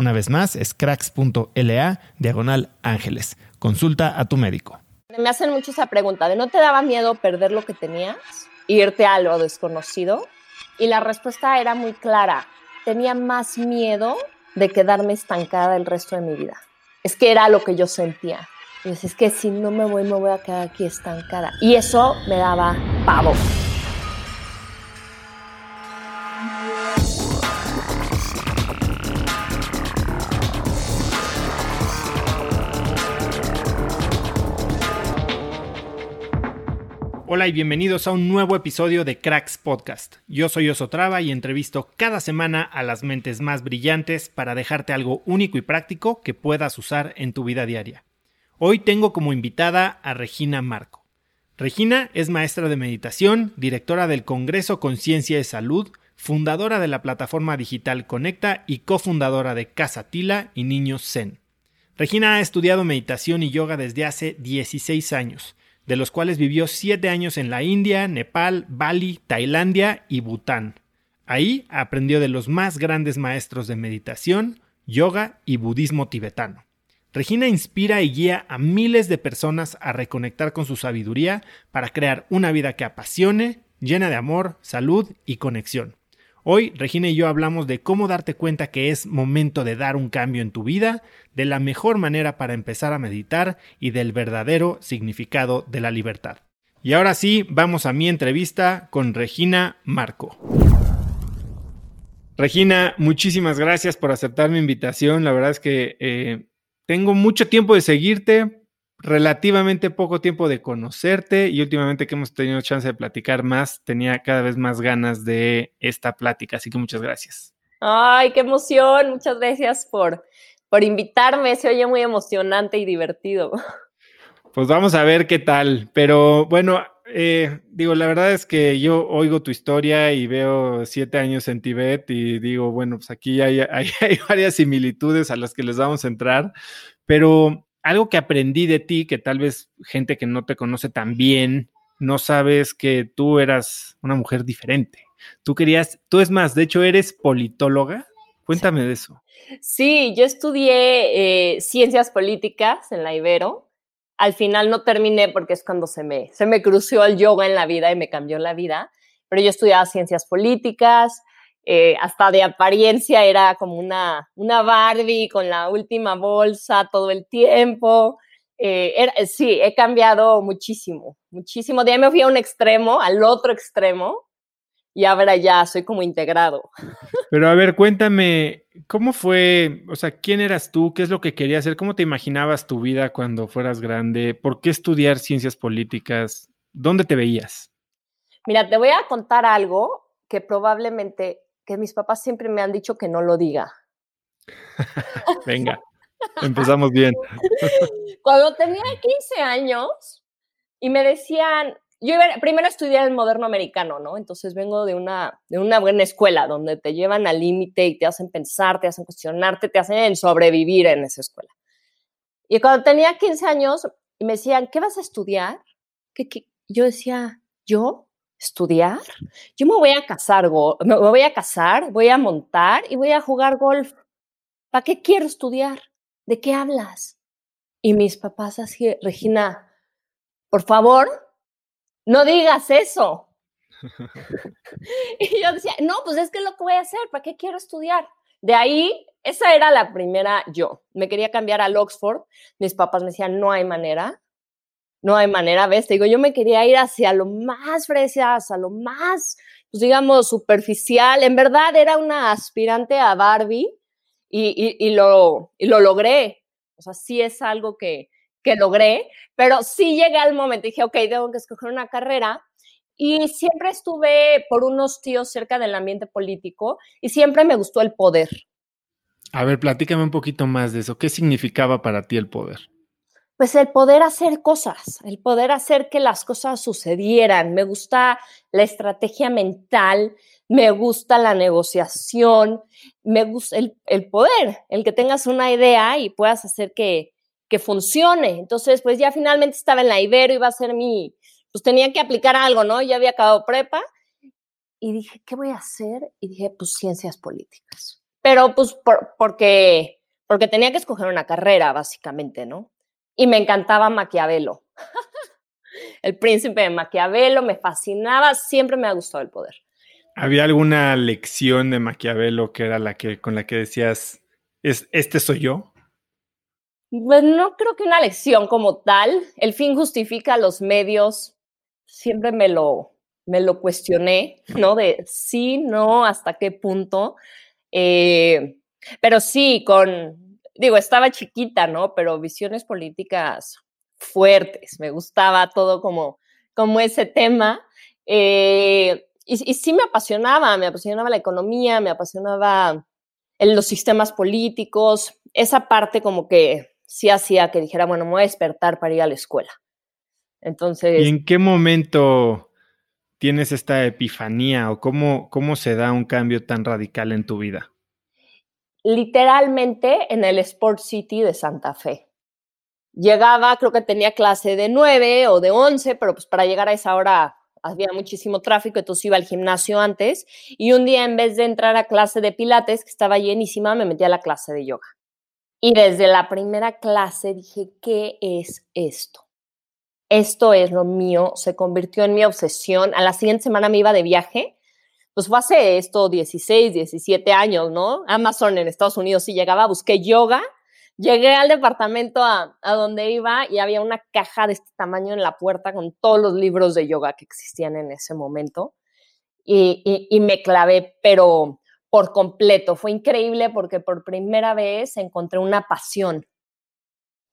Una vez más, es cracks.la diagonal ángeles. Consulta a tu médico. Me hacen mucho esa pregunta de ¿no te daba miedo perder lo que tenías? Irte a lo desconocido. Y la respuesta era muy clara. Tenía más miedo de quedarme estancada el resto de mi vida. Es que era lo que yo sentía. Y es que si no me voy, me voy a quedar aquí estancada. Y eso me daba pavo. Hola y bienvenidos a un nuevo episodio de Cracks Podcast. Yo soy Osotrava y entrevisto cada semana a las mentes más brillantes para dejarte algo único y práctico que puedas usar en tu vida diaria. Hoy tengo como invitada a Regina Marco. Regina es maestra de meditación, directora del Congreso Conciencia de Salud, fundadora de la plataforma digital Conecta y cofundadora de Casa Tila y Niños Zen. Regina ha estudiado meditación y yoga desde hace 16 años de los cuales vivió siete años en la India, Nepal, Bali, Tailandia y Bután. Ahí aprendió de los más grandes maestros de meditación, yoga y budismo tibetano. Regina inspira y guía a miles de personas a reconectar con su sabiduría para crear una vida que apasione, llena de amor, salud y conexión. Hoy Regina y yo hablamos de cómo darte cuenta que es momento de dar un cambio en tu vida, de la mejor manera para empezar a meditar y del verdadero significado de la libertad. Y ahora sí, vamos a mi entrevista con Regina Marco. Regina, muchísimas gracias por aceptar mi invitación. La verdad es que eh, tengo mucho tiempo de seguirte, relativamente poco tiempo de conocerte y últimamente que hemos tenido chance de platicar más, tenía cada vez más ganas de esta plática, así que muchas gracias. Ay, qué emoción, muchas gracias por, por invitarme, se oye muy emocionante y divertido. Pues vamos a ver qué tal, pero bueno, eh, digo, la verdad es que yo oigo tu historia y veo siete años en Tibet y digo, bueno, pues aquí hay, hay, hay varias similitudes a las que les vamos a entrar, pero algo que aprendí de ti, que tal vez gente que no te conoce tan bien, no sabes que tú eras una mujer diferente. Tú querías, tú es más, de hecho eres politóloga. Cuéntame de eso. Sí, yo estudié eh, ciencias políticas en la Ibero. Al final no terminé porque es cuando se me, se me cruzó el yoga en la vida y me cambió la vida. Pero yo estudiaba ciencias políticas, eh, hasta de apariencia era como una, una Barbie con la última bolsa todo el tiempo. Eh, sí, he cambiado muchísimo, muchísimo. De ahí me fui a un extremo, al otro extremo, y ahora ya soy como integrado. Pero a ver, cuéntame, ¿cómo fue? O sea, ¿quién eras tú? ¿Qué es lo que querías hacer? ¿Cómo te imaginabas tu vida cuando fueras grande? ¿Por qué estudiar ciencias políticas? ¿Dónde te veías? Mira, te voy a contar algo que probablemente, que mis papás siempre me han dicho que no lo diga. Venga, empezamos bien. Cuando tenía 15 años y me decían, yo primero estudié el moderno americano, ¿no? Entonces vengo de una, de una buena escuela donde te llevan al límite y te hacen pensar, te hacen cuestionarte, te hacen sobrevivir en esa escuela. Y cuando tenía 15 años y me decían, ¿qué vas a estudiar? ¿Qué, Yo decía, ¿yo? ¿Estudiar? Yo me voy a casar, me voy a casar, voy a montar y voy a jugar golf. ¿Para qué quiero estudiar? ¿De qué hablas? Y mis papás así, Regina, por favor, no digas eso. y yo decía, no, pues es que lo que voy a hacer, ¿para qué quiero estudiar? De ahí, esa era la primera yo. Me quería cambiar al Oxford. Mis papás me decían, no hay manera, no hay manera, ¿ves? Te digo, yo me quería ir hacia lo más fresas, a lo más, pues digamos, superficial. En verdad era una aspirante a Barbie y, y, lo, lo logré. O sea, sí es algo que, que logré, pero sí llegué al momento, dije, ok, tengo que escoger una carrera. Y siempre estuve por unos tíos cerca del ambiente político y siempre me gustó el poder. A ver, platícame un poquito más de eso. ¿Qué significaba para ti el poder? Pues el poder hacer cosas, el poder hacer que las cosas sucedieran. Me gusta la estrategia mental, me gusta la negociación, me gusta el, el poder, el que tengas una idea y puedas hacer que, que funcione. Entonces, pues ya finalmente estaba en la Ibero, iba a ser mi, pues tenía que aplicar algo, ¿no? Ya había acabado prepa y dije, ¿qué voy a hacer? Y dije, pues ciencias políticas. Pero pues porque, porque tenía que escoger una carrera, básicamente, ¿no? Y me encantaba Maquiavelo. el príncipe de Maquiavelo me fascinaba, siempre me ha gustado el poder. ¿Había alguna lección de Maquiavelo que era la que con la que decías, es, este soy yo? Pues no creo que una lección como tal. El fin justifica los medios. Siempre me lo, me lo cuestioné, ¿no? De sí, no, hasta qué punto. Eh, pero sí, con, digo, estaba chiquita, ¿no? Pero visiones políticas fuertes. Me gustaba todo como, como ese tema. Eh, y, y, sí me apasionaba, me apasionaba la economía, me apasionaba los sistemas políticos, esa parte como que sí hacía que dijera, bueno, me voy a despertar para ir a la escuela. Entonces... ¿Y en qué momento tienes esta epifanía o cómo, cómo se da un cambio tan radical en tu vida? Literalmente en el Sport City de Santa Fe. Llegaba, creo que tenía clase de 9 o de 11, pero pues para llegar a esa hora había muchísimo tráfico, entonces iba al gimnasio antes y un día en vez de entrar a clase de pilates, que estaba llenísima, me metí a la clase de yoga. Y desde la primera clase dije, ¿qué es esto? Esto es lo mío, se convirtió en mi obsesión. A la siguiente semana me iba de viaje, pues fue hace esto 16, 17 años, ¿no? Amazon en Estados Unidos sí llegaba, busqué yoga, llegué al departamento a, donde iba y había una caja de este tamaño en la puerta con todos los libros de yoga que existían en ese momento. Y, y me clavé, pero por completo. Fue increíble porque por primera vez encontré una pasión.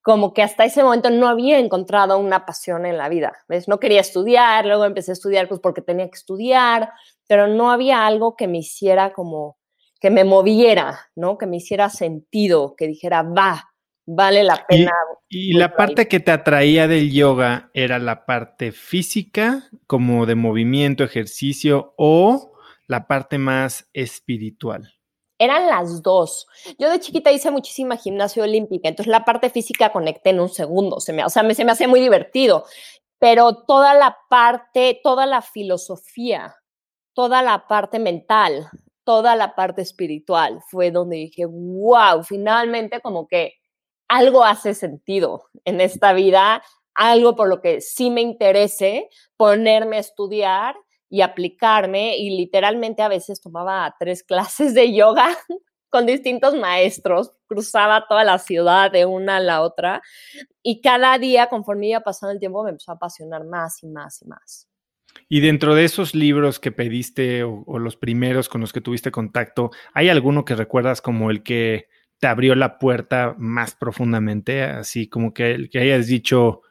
Como que hasta ese momento no había encontrado una pasión en la vida. ¿Ves? No quería estudiar, luego empecé a estudiar pues porque tenía que estudiar, pero no había algo que me hiciera como que me moviera, ¿no? Que me hiciera sentido, que dijera, va, vale la pena. Y, la parte que te atraía del yoga era la parte física, como de movimiento, ejercicio, o la parte más espiritual? Eran las dos. Yo de chiquita hice muchísima gimnasia olímpica, entonces la parte física conecté en un segundo, se me, o sea, se me hace muy divertido, pero toda la parte, toda la filosofía, toda la parte mental, toda la parte espiritual fue donde dije, wow, finalmente como que algo hace sentido en esta vida, algo por lo que sí me interese ponerme a estudiar y aplicarme y literalmente a veces tomaba tres clases de yoga con distintos maestros, cruzaba toda la ciudad de una a la otra y cada día, conforme iba pasando el tiempo, me empezó a apasionar más y más y más. Y dentro de esos libros que pediste o, los primeros con los que tuviste contacto, ¿hay alguno que recuerdas como el que te abrió la puerta más profundamente? Así como que, el que hayas dicho,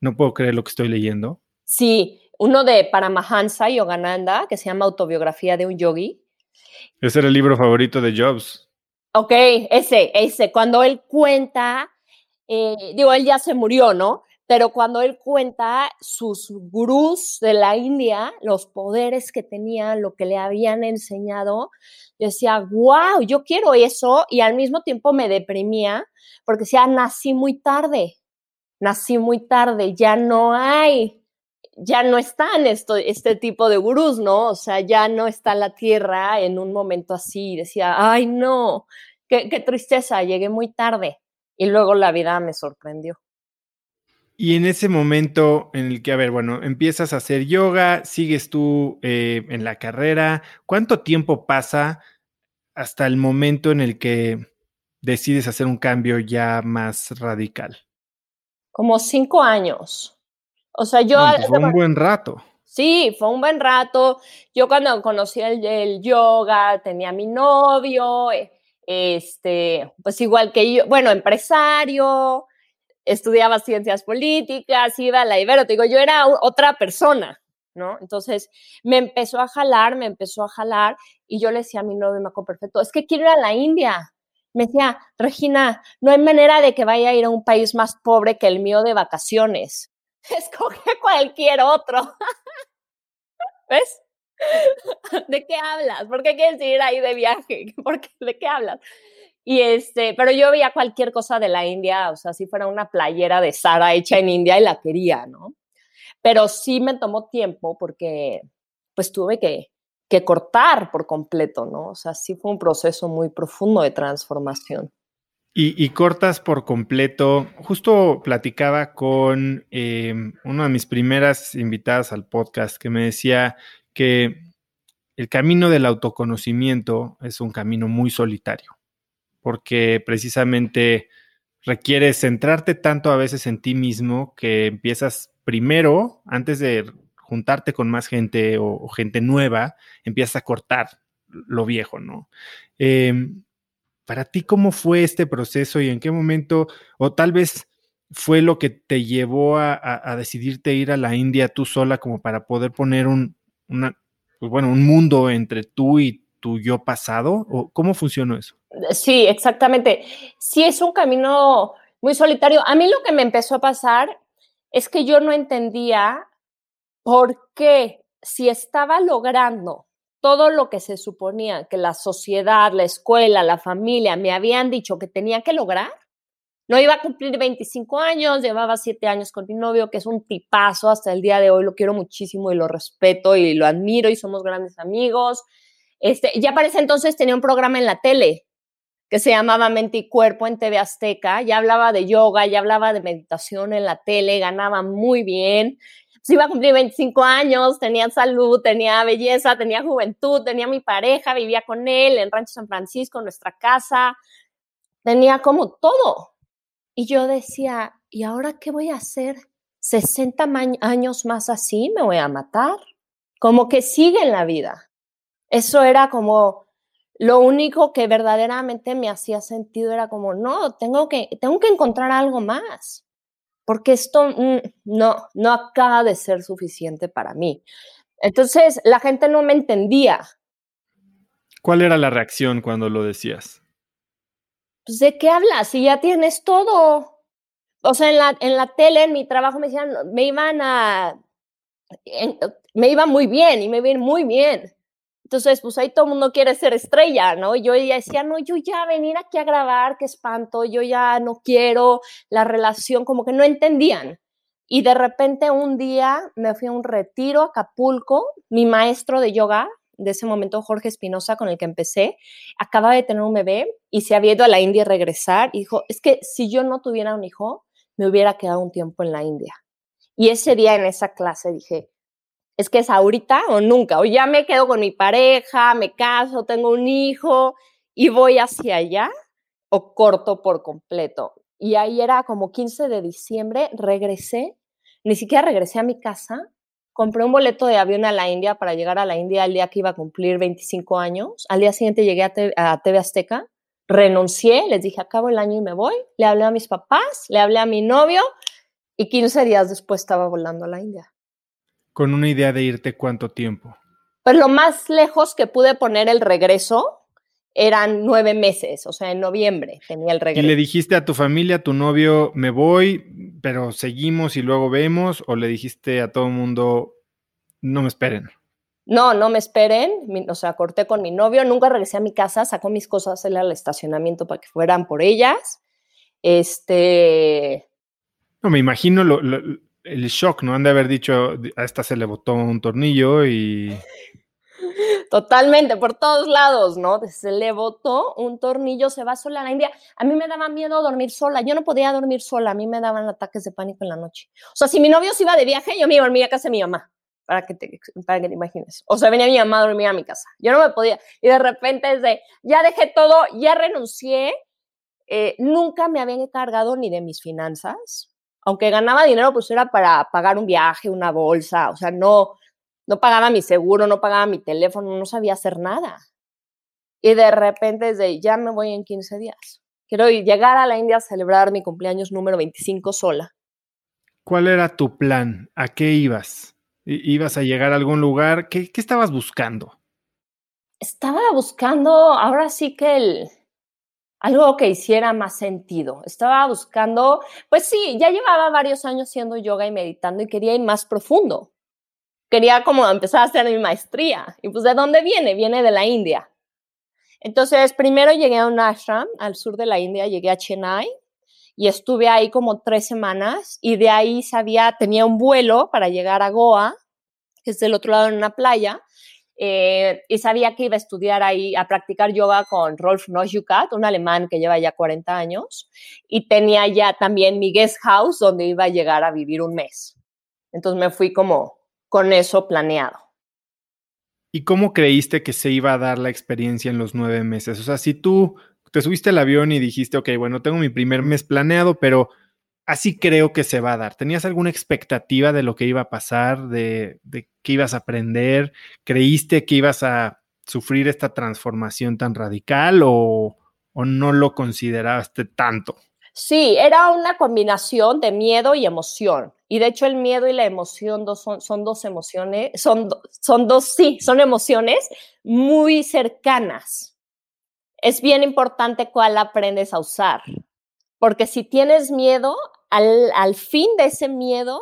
no puedo creer lo que estoy leyendo. Sí, uno de Paramahansa Yogananda, que se llama Autobiografía de un Yogi. Ese era el libro favorito de Jobs. Ok, ese, ese. Cuando él cuenta, eh, digo, él ya se murió, ¿no? Pero cuando él cuenta sus gurús de la India, los poderes que tenían, lo que le habían enseñado, yo decía, wow, yo quiero eso y al mismo tiempo me deprimía porque decía, nací muy tarde, nací muy tarde, ya no hay, ya no están esto, este tipo de gurús, ¿no? O sea, ya no está la tierra en un momento así. Decía, ay, no, qué, qué tristeza, llegué muy tarde. Y luego la vida me sorprendió. Y en ese momento en el que, a ver, bueno, empiezas a hacer yoga, sigues tú eh, en la carrera, ¿cuánto tiempo pasa hasta el momento en el que decides hacer un cambio ya más radical? Como cinco años. O sea, yo... Fue un buen rato. Sí, fue un buen rato. Yo cuando conocí el, el yoga, tenía mi novio, eh, este, pues igual que yo, bueno, empresario, estudiaba ciencias políticas, iba a la Ibero, te digo, yo era otra persona, ¿no? Entonces me empezó a jalar, me empezó a jalar y yo le decía a mi novio, me acuerdo perfecto, es que quiero ir a la India. Me decía, Regina, no hay manera de que vaya a ir a un país más pobre que el mío de vacaciones. Escoge cualquier otro. ¿Ves? ¿De qué hablas? ¿Por qué quieres ir ahí de viaje? ¿Por qué? ¿De qué hablas? Y este, pero yo veía cualquier cosa de la India, o sea, si fuera una playera de Sara hecha en India y la quería, ¿no? Pero sí me tomó tiempo porque pues tuve que, que cortar por completo, ¿no? O sea, sí fue un proceso muy profundo de transformación. Y, cortas por completo. Justo platicaba con eh, una de mis primeras invitadas al podcast que me decía que el camino del autoconocimiento es un camino muy solitario porque precisamente requiere centrarte tanto a veces en ti mismo que empiezas primero, antes de juntarte con más gente o, gente nueva, empiezas a cortar lo viejo, ¿no? Em, para ti, ¿cómo fue este proceso y en qué momento, o tal vez fue lo que te llevó a, decidirte ir a la India tú sola como para poder poner un, una, pues bueno, un mundo entre tú y tu yo pasado? ¿O cómo funcionó eso? Sí, exactamente. Sí, es un camino muy solitario. A mí lo que me empezó a pasar es que yo no entendía por qué si estaba logrando todo lo que se suponía que la sociedad, la escuela, la familia me habían dicho que tenía que lograr, no iba a cumplir 25 años, llevaba 7 años con mi novio, que es un tipazo hasta el día de hoy, lo quiero muchísimo y lo respeto y lo admiro y somos grandes amigos. Este, ya para ese entonces tenía un programa en la tele que se llamaba Mente y Cuerpo en TV Azteca, ya hablaba de yoga, ya hablaba de meditación en la tele, ganaba muy bien. Pues iba a cumplir 25 años, tenía salud, tenía belleza, tenía juventud, tenía mi pareja, vivía con él en Rancho San Francisco, en nuestra casa, tenía como todo. Y yo decía, ¿y ahora qué voy a hacer? 60 años más así, me voy a matar. Como que sigue en la vida. Eso era como lo único que verdaderamente me hacía sentido era como, no, tengo que, tengo que encontrar algo más, porque esto mm, no, no acaba de ser suficiente para mí. Entonces, la gente no me entendía. ¿Cuál era la reacción cuando lo decías? Pues, ¿de qué hablas? Si ya tienes todo. O sea, en la, en la tele, en mi trabajo, me decían, me iban a, me iba muy bien y me iba muy bien. Entonces, pues ahí todo el mundo quiere ser estrella, ¿no? Y yo ya decía, no, yo ya venir aquí a grabar, qué espanto, yo ya no quiero la relación, como que no entendían. Y de repente un día me fui a un retiro a Acapulco, mi maestro de yoga, de ese momento Jorge Espinosa, con el que empecé, acaba de tener un bebé y se había ido a la India a regresar y dijo, es que si yo no tuviera un hijo, me hubiera quedado un tiempo en la India. Y ese día en esa clase dije, es que es ahorita o nunca, o ya me quedo con mi pareja, me caso, tengo un hijo y voy hacia allá o corto por completo. Y ahí era como 15 de diciembre, regresé, ni siquiera regresé a mi casa, compré un boleto de avión a la India para llegar a la India el día que iba a cumplir 25 años. Al día siguiente llegué a, TV Azteca, renuncié, les dije, acabo el año y me voy. Le hablé a mis papás, le hablé a mi novio y 15 días después estaba volando a la India. Con una idea de irte cuánto tiempo. Pues lo más lejos que pude poner el regreso eran nueve meses, o sea, en noviembre tenía el regreso. ¿Y le dijiste a tu familia, a tu novio, me voy, pero seguimos y luego vemos? ¿O le dijiste a todo el mundo, no me esperen? No, no me esperen, o sea, corté con mi novio, nunca regresé a mi casa, sacó mis cosas él al estacionamiento para que fueran por ellas. Este... No, me imagino el shock, ¿no? Han de haber dicho, a esta se le botó un tornillo y... Totalmente, por todos lados, ¿no? Se le botó un tornillo, se va sola a la India. A mí me daba miedo dormir sola, yo no podía dormir sola, a mí me daban ataques de pánico en la noche. O sea, si mi novio se iba de viaje, yo me iba a dormir a casa de mi mamá, para que te, para que te imagines. O sea, venía mi mamá a dormir a mi casa, yo no me podía. Y de repente desde, ya dejé todo, ya renuncié, eh, nunca me habían encargado ni de mis finanzas. Aunque ganaba dinero, pues era para pagar un viaje, una bolsa, o sea, no, no pagaba mi seguro, no pagaba mi teléfono, no sabía hacer nada. Y de repente, desde ya me voy en 15 días. Quiero llegar a la India a celebrar mi cumpleaños número 25 sola. ¿Cuál era tu plan? ¿A qué ibas? ¿Ibas a llegar a algún lugar? ¿Qué, qué estabas buscando? Estaba buscando, ahora sí que el, algo que hiciera más sentido. Estaba buscando, pues sí, ya llevaba varios años haciendo yoga y meditando y quería ir más profundo quería como empezar a hacer mi maestría. Y pues, ¿de dónde viene? Viene de la India. Entonces, primero llegué a un ashram al sur de la India, llegué a Chennai y estuve ahí como tres semanas y de ahí sabía, tenía un vuelo para llegar a Goa, que es del otro lado en una playa, eh, y sabía que iba a estudiar ahí, a practicar yoga con Rolf Nojukat, un alemán que lleva ya 40 años, y tenía ya también mi guest house donde iba a llegar a vivir un mes. Entonces me fui como con eso planeado. ¿Y cómo creíste que se iba a dar la experiencia en los nueve meses? O sea, si tú te subiste al avión y dijiste, ok, bueno, tengo mi primer mes planeado, pero así creo que se va a dar. ¿Tenías alguna expectativa de lo que iba a pasar, de, qué ibas a aprender? ¿Creíste que ibas a sufrir esta transformación tan radical o, no lo consideraste tanto? Sí, era una combinación de miedo y emoción. Y de hecho el miedo y la emoción son, dos emociones, son dos, sí, son emociones muy cercanas. Es bien importante cuál aprendes a usar, porque si tienes miedo, al, al fin de ese miedo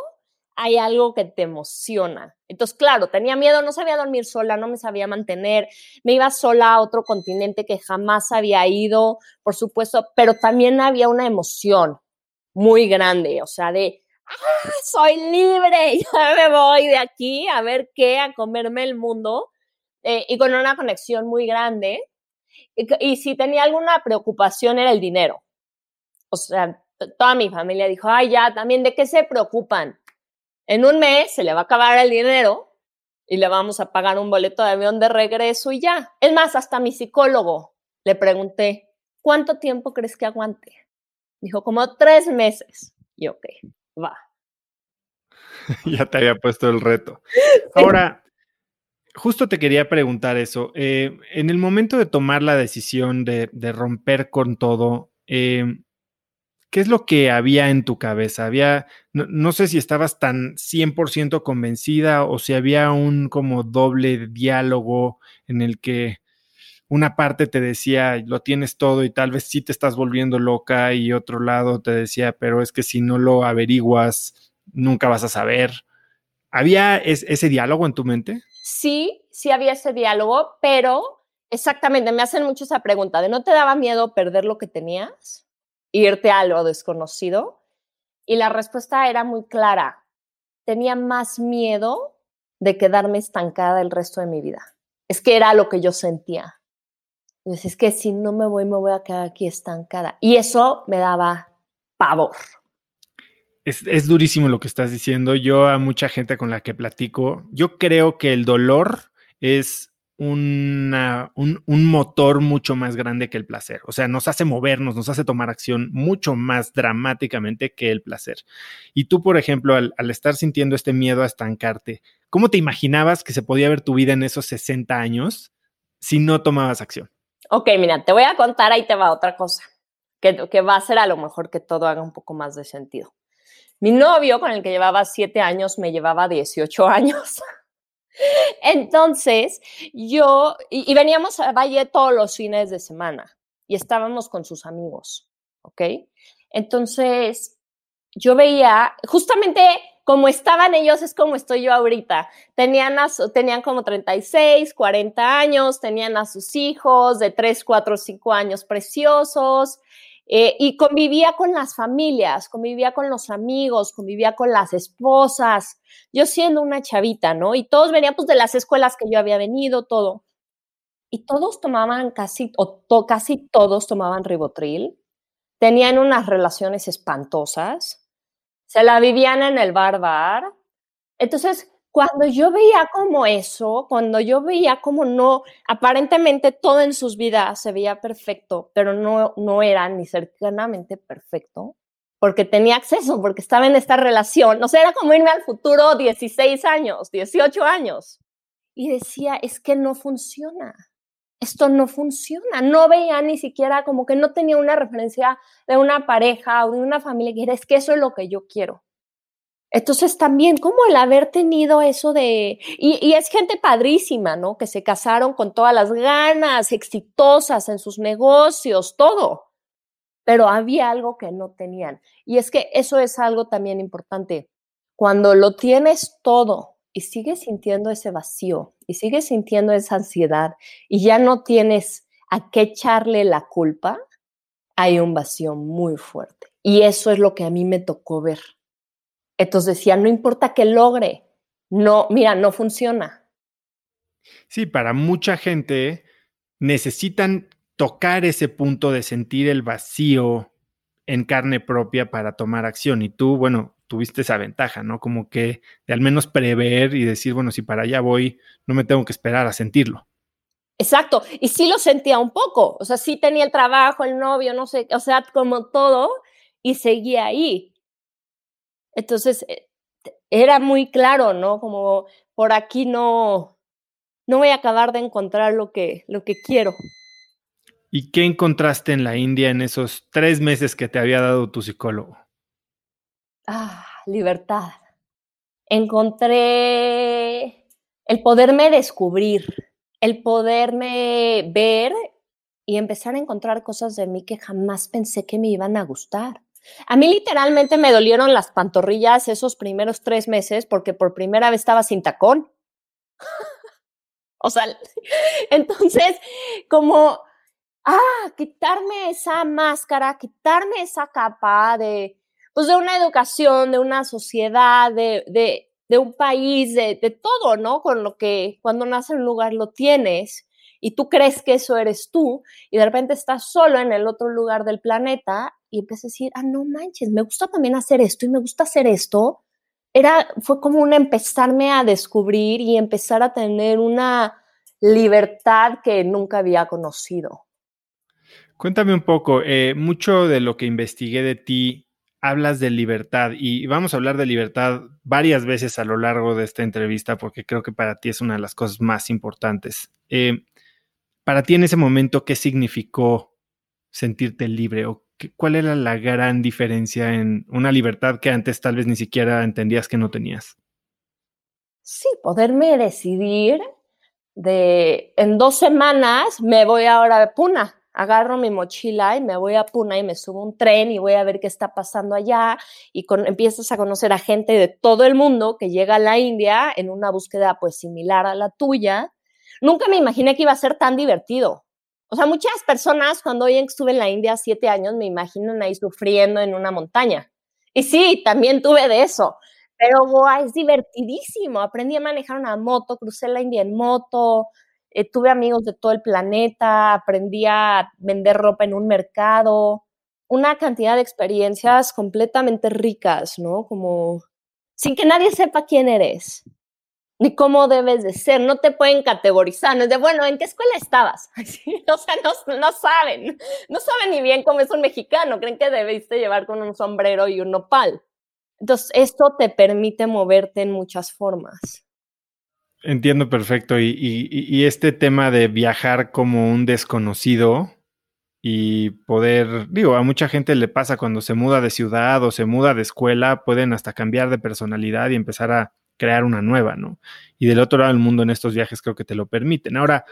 hay algo que te emociona. Entonces, claro, tenía miedo, no sabía dormir sola, no me sabía mantener, me iba sola a otro continente que jamás había ido, por supuesto, pero también había una emoción muy grande, o sea, de, ¡Ah, soy libre, ya me voy de aquí a ver qué, a comerme el mundo, eh, y con una conexión muy grande. Y, y si tenía alguna preocupación era el dinero. O sea, toda mi familia dijo, ay, ya, también, ¿de qué se preocupan? En un mes se le va a acabar el dinero y le vamos a pagar un boleto de avión de regreso y ya. Es más, hasta mi psicólogo le pregunté, ¿cuánto tiempo crees que aguante? Dijo, como tres meses. Y ok, va. ya te había puesto el reto. Ahora, justo te quería preguntar eso. Eh, en el momento de tomar la decisión de, romper con todo, eh, ¿qué es lo que había en tu cabeza? Había, no, sé si estabas tan 100% convencida o si había un como doble diálogo en el que una parte te decía, lo tienes todo y tal vez sí te estás volviendo loca y otro lado te decía, pero es que si no lo averiguas, nunca vas a saber. ¿Había ese diálogo en tu mente? Sí, sí había ese diálogo, pero exactamente, me hacen mucho esa pregunta de, ¿no te daba miedo perder lo que tenías? Irte a lo desconocido? Y la respuesta era muy clara. Tenía más miedo de quedarme estancada el resto de mi vida. Es que era lo que yo sentía. es que si no me voy, me voy a quedar aquí estancada. Y eso me daba pavor. Es, es, durísimo lo que estás diciendo. Yo a mucha gente con la que platico, yo creo que el dolor es una, un, motor mucho más grande que el placer. O sea, nos hace movernos, nos hace tomar acción mucho más dramáticamente que el placer. Y tú, por ejemplo, al, estar sintiendo este miedo a estancarte, ¿cómo te imaginabas que se podía ver tu vida en esos 60 años si no tomabas acción? Ok, mira, te voy a contar, ahí te va otra cosa, que, que va a ser a lo mejor que todo haga un poco más de sentido. Mi novio, con el que llevaba siete años, me llevaba 18 años. Entonces, yo, y, veníamos a Valle todos los fines de semana y estábamos con sus amigos, ¿ok? Entonces, yo veía, justamente como estaban ellos, es como estoy yo ahorita. Tenían, tenían como 36, 40 años, tenían a sus hijos de 3, 4, 5 años preciosos. Eh, y convivía con las familias, convivía con los amigos, convivía con las esposas, yo siendo una chavita, ¿no? Y todos venían pues de las escuelas que yo había venido, todo. Y todos tomaban casi, o casi todos tomaban ribotril, tenían unas relaciones espantosas, se la vivían en el bar bar. Entonces, cuando yo veía como eso, cuando yo veía como no, aparentemente todo en sus vidas se veía perfecto, pero no, no era ni cercanamente perfecto, porque tenía acceso, porque estaba en esta relación. O sea, era como irme al futuro 16 años, 18 años. Y decía, es que no funciona. Esto no funciona. No veía ni siquiera como que no tenía una referencia de una pareja o de una familia que era, es que eso es lo que yo quiero. Entonces también como el haber tenido eso de, y, es gente padrísima, ¿no? Que se casaron con todas las ganas, exitosas en sus negocios, todo, pero había algo que no tenían. Y es que eso es algo también importante. Cuando lo tienes todo y sigues sintiendo ese vacío y sigues sintiendo esa ansiedad y ya no tienes a qué echarle la culpa, hay un vacío muy fuerte. Y eso es lo que a mí me tocó ver entonces decía, no importa que logre, no, mira, no funciona. Sí, para mucha gente necesitan tocar ese punto de sentir el vacío en carne propia para tomar acción. Y tú, bueno, tuviste esa ventaja, ¿no? Como que de al menos prever y decir, bueno, si para allá voy, no me tengo que esperar a sentirlo. Exacto, y sí lo sentía un poco, o sea, sí tenía el trabajo, el novio, no sé, o sea, como todo, y seguía ahí. Entonces, eh, era muy claro, ¿no? Como por aquí no, no voy a acabar de encontrar lo que, lo que quiero. ¿Y qué encontraste en la India en esos tres meses que te había dado tu psicólogo? Ah, libertad. Encontré el poderme descubrir, el poderme ver y empezar a encontrar cosas de mí que jamás pensé que me iban a gustar. A mí literalmente me dolieron las pantorrillas esos primeros tres meses porque por primera vez estaba sin tacón. o sea, entonces, como, ah, quitarme esa máscara, quitarme esa capa de, pues de una educación, de una sociedad, de, de, de un país, de, de todo, ¿no? Con lo que cuando nace en un lugar lo tienes y tú crees que eso eres tú y de repente estás solo en el otro lugar del planeta y empiezas a decir, ah, no manches, me gusta también hacer esto y me gusta hacer esto. Era, fue como un empezarme a descubrir y empezar a tener una libertad que nunca había conocido. Cuéntame un poco, eh, mucho de lo que investigué de ti hablas de libertad y vamos a hablar de libertad varias veces a lo largo de esta entrevista porque creo que para ti es una de las cosas más importantes. Eh, para ti en ese momento, ¿qué significó sentirte libre cuál era la gran diferencia en una libertad que antes tal vez ni siquiera entendías que no tenías? Sí, poderme decidir de en dos semanas me voy ahora a Puna, agarro mi mochila y me voy a Puna y me subo un tren y voy a ver qué está pasando allá y empiezas a conocer a gente de todo el mundo que llega a la India en una búsqueda pues similar a la tuya Nunca me imaginé que iba a ser tan divertido. O sea, muchas personas cuando hoy estuve en la India siete años me imaginan ahí sufriendo en una montaña. Y sí, también tuve de eso. Pero es divertidísimo. Aprendí a manejar una moto, crucé la India en moto, eh, tuve amigos de todo el planeta, aprendí a vender ropa en un mercado, una cantidad de experiencias completamente ricas, ¿no? Como sin que nadie sepa quién eres. Ni cómo debes de ser, no te pueden categorizar, no es de, bueno, ¿en qué escuela estabas? o sea, no, no, saben, no saben ni bien cómo es un mexicano, creen que debiste llevar con un sombrero y un nopal. Entonces, esto te permite moverte en muchas formas. Entiendo perfecto, y, y este tema de viajar como un desconocido y poder, digo, a mucha gente le pasa cuando se muda de ciudad o se muda de escuela, pueden hasta cambiar de personalidad y empezar a crear una nueva, ¿no? Y del otro lado del mundo en estos viajes creo que te lo permiten. Ahora,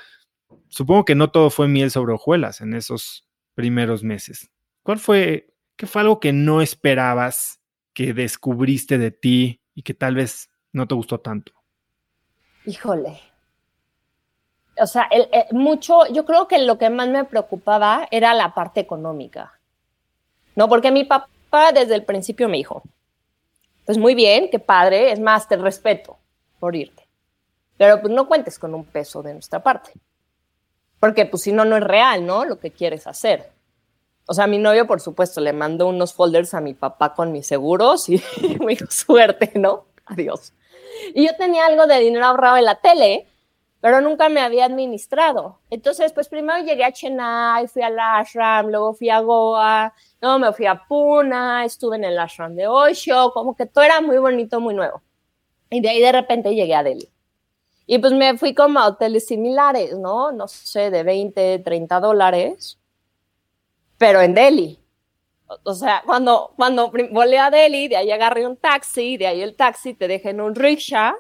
supongo que no todo fue miel sobre hojuelas en esos primeros meses. ¿Cuál fue, qué fue algo que no esperabas, que descubriste de ti y que tal vez no te gustó tanto? Híjole. O sea, el, mucho, yo creo que lo que más me preocupaba era la parte económica. No, porque mi papá desde el principio me dijo, pues muy bien, qué padre, es más, te respeto por irte. Pero pues no cuentes con un peso de nuestra parte. Porque pues si no, no es real, ¿no? Lo que quieres hacer. O sea, mi novio, por supuesto, le mandó unos folders a mi papá con mis seguros y me dijo, suerte, ¿no? Adiós. Y yo tenía algo de dinero ahorrado en la tele pero nunca me había administrado. Entonces, pues primero llegué a Chennai, fui al ashram, luego fui a Goa, luego me fui a Pune, estuve en el ashram de Osho, como que todo era muy bonito, muy nuevo. Y de ahí de repente llegué a Delhi. Y pues me fui como a hoteles similares, ¿no? No sé, de 20, 30 dólares, pero en Delhi. O sea, cuando, cuando volé a Delhi, de ahí agarré un taxi, de ahí el taxi te deja en un rickshaw,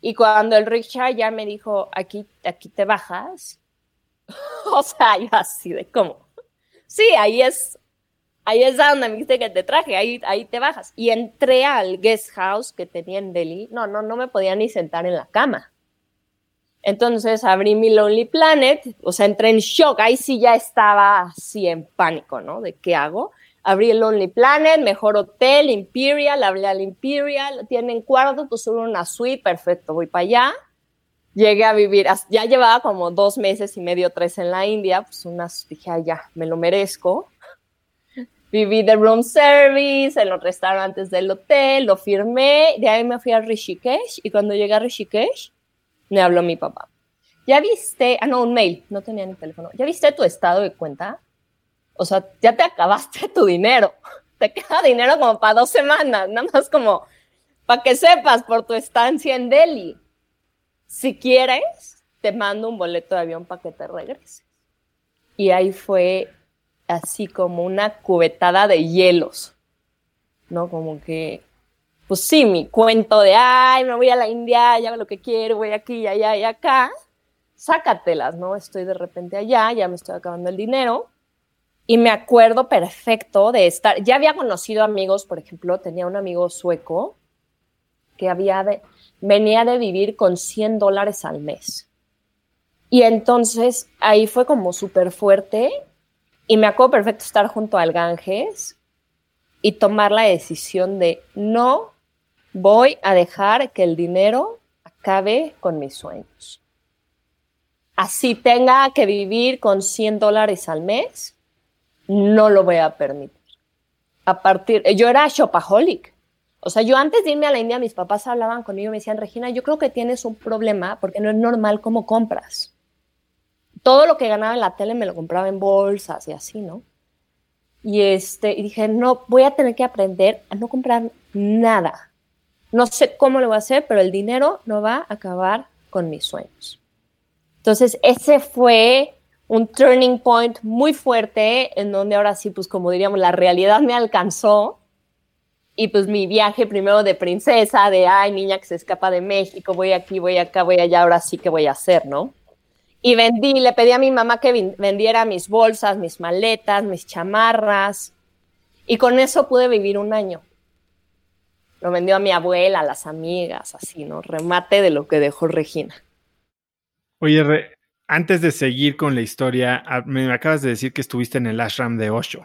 y cuando el rickshaw ya me dijo, aquí, aquí te bajas, o sea, yo así de cómo. Sí, ahí es, ahí es donde me dijiste que te traje, ahí, ahí te bajas. Y entré al guest house que tenía en Delhi. No, no, no me podía ni sentar en la cama. Entonces abrí mi Lonely Planet, o sea, entré en shock. Ahí sí ya estaba así en pánico, ¿no? ¿De qué hago? Abrí el Only Planet, mejor hotel, Imperial, hablé al Imperial, tienen cuarto, pues solo una suite, perfecto, voy para allá. Llegué a vivir, ya llevaba como dos meses y medio, tres en la India, pues unas, dije, ya, me lo merezco. Viví de room service en los restaurantes del hotel, lo firmé, de ahí me fui a Rishikesh y cuando llegué a Rishikesh me habló mi papá. ¿Ya viste? Ah, no, un mail, no tenía ni teléfono. ¿Ya viste tu estado de cuenta? O sea, ya te acabaste tu dinero. Te queda dinero como para dos semanas, nada más como para que sepas por tu estancia en Delhi. Si quieres, te mando un boleto de avión para que te regreses. Y ahí fue así como una cubetada de hielos, ¿no? Como que, pues sí, mi cuento de, ay, me voy a la India, ya lo que quiero, voy aquí, allá y acá, sácatelas, ¿no? Estoy de repente allá, ya me estoy acabando el dinero, y me acuerdo perfecto de estar, ya había conocido amigos, por ejemplo, tenía un amigo sueco que había venía de vivir con 100 dólares al mes. Y entonces ahí fue como súper fuerte y me acuerdo perfecto estar junto al Ganges y tomar la decisión de no voy a dejar que el dinero acabe con mis sueños. Así tenga que vivir con 100 dólares al mes, no lo voy a permitir. A partir, yo era shopaholic. O sea, yo antes de irme a la India, mis papás hablaban conmigo y me decían, Regina, yo creo que tienes un problema porque no es normal cómo compras. Todo lo que ganaba en la tele me lo compraba en bolsas y así, ¿no? Y, este, y dije, no, voy a tener que aprender a no comprar nada. No sé cómo lo voy a hacer, pero el dinero no va a acabar con mis sueños. Entonces, ese fue un turning point muy fuerte en donde ahora sí, pues como diríamos, la realidad me alcanzó y pues mi viaje primero de princesa, de, ay, niña que se escapa de México, voy aquí, voy acá, voy allá, ahora sí que voy a hacer, ¿no? Y vendí, le pedí a mi mamá que vendiera mis bolsas, mis maletas, mis chamarras y con eso pude vivir un año. Lo vendió a mi abuela, a las amigas, así, ¿no? Remate de lo que dejó Regina. Oye, antes de seguir con la historia, me acabas de decir que estuviste en el ashram de Osho.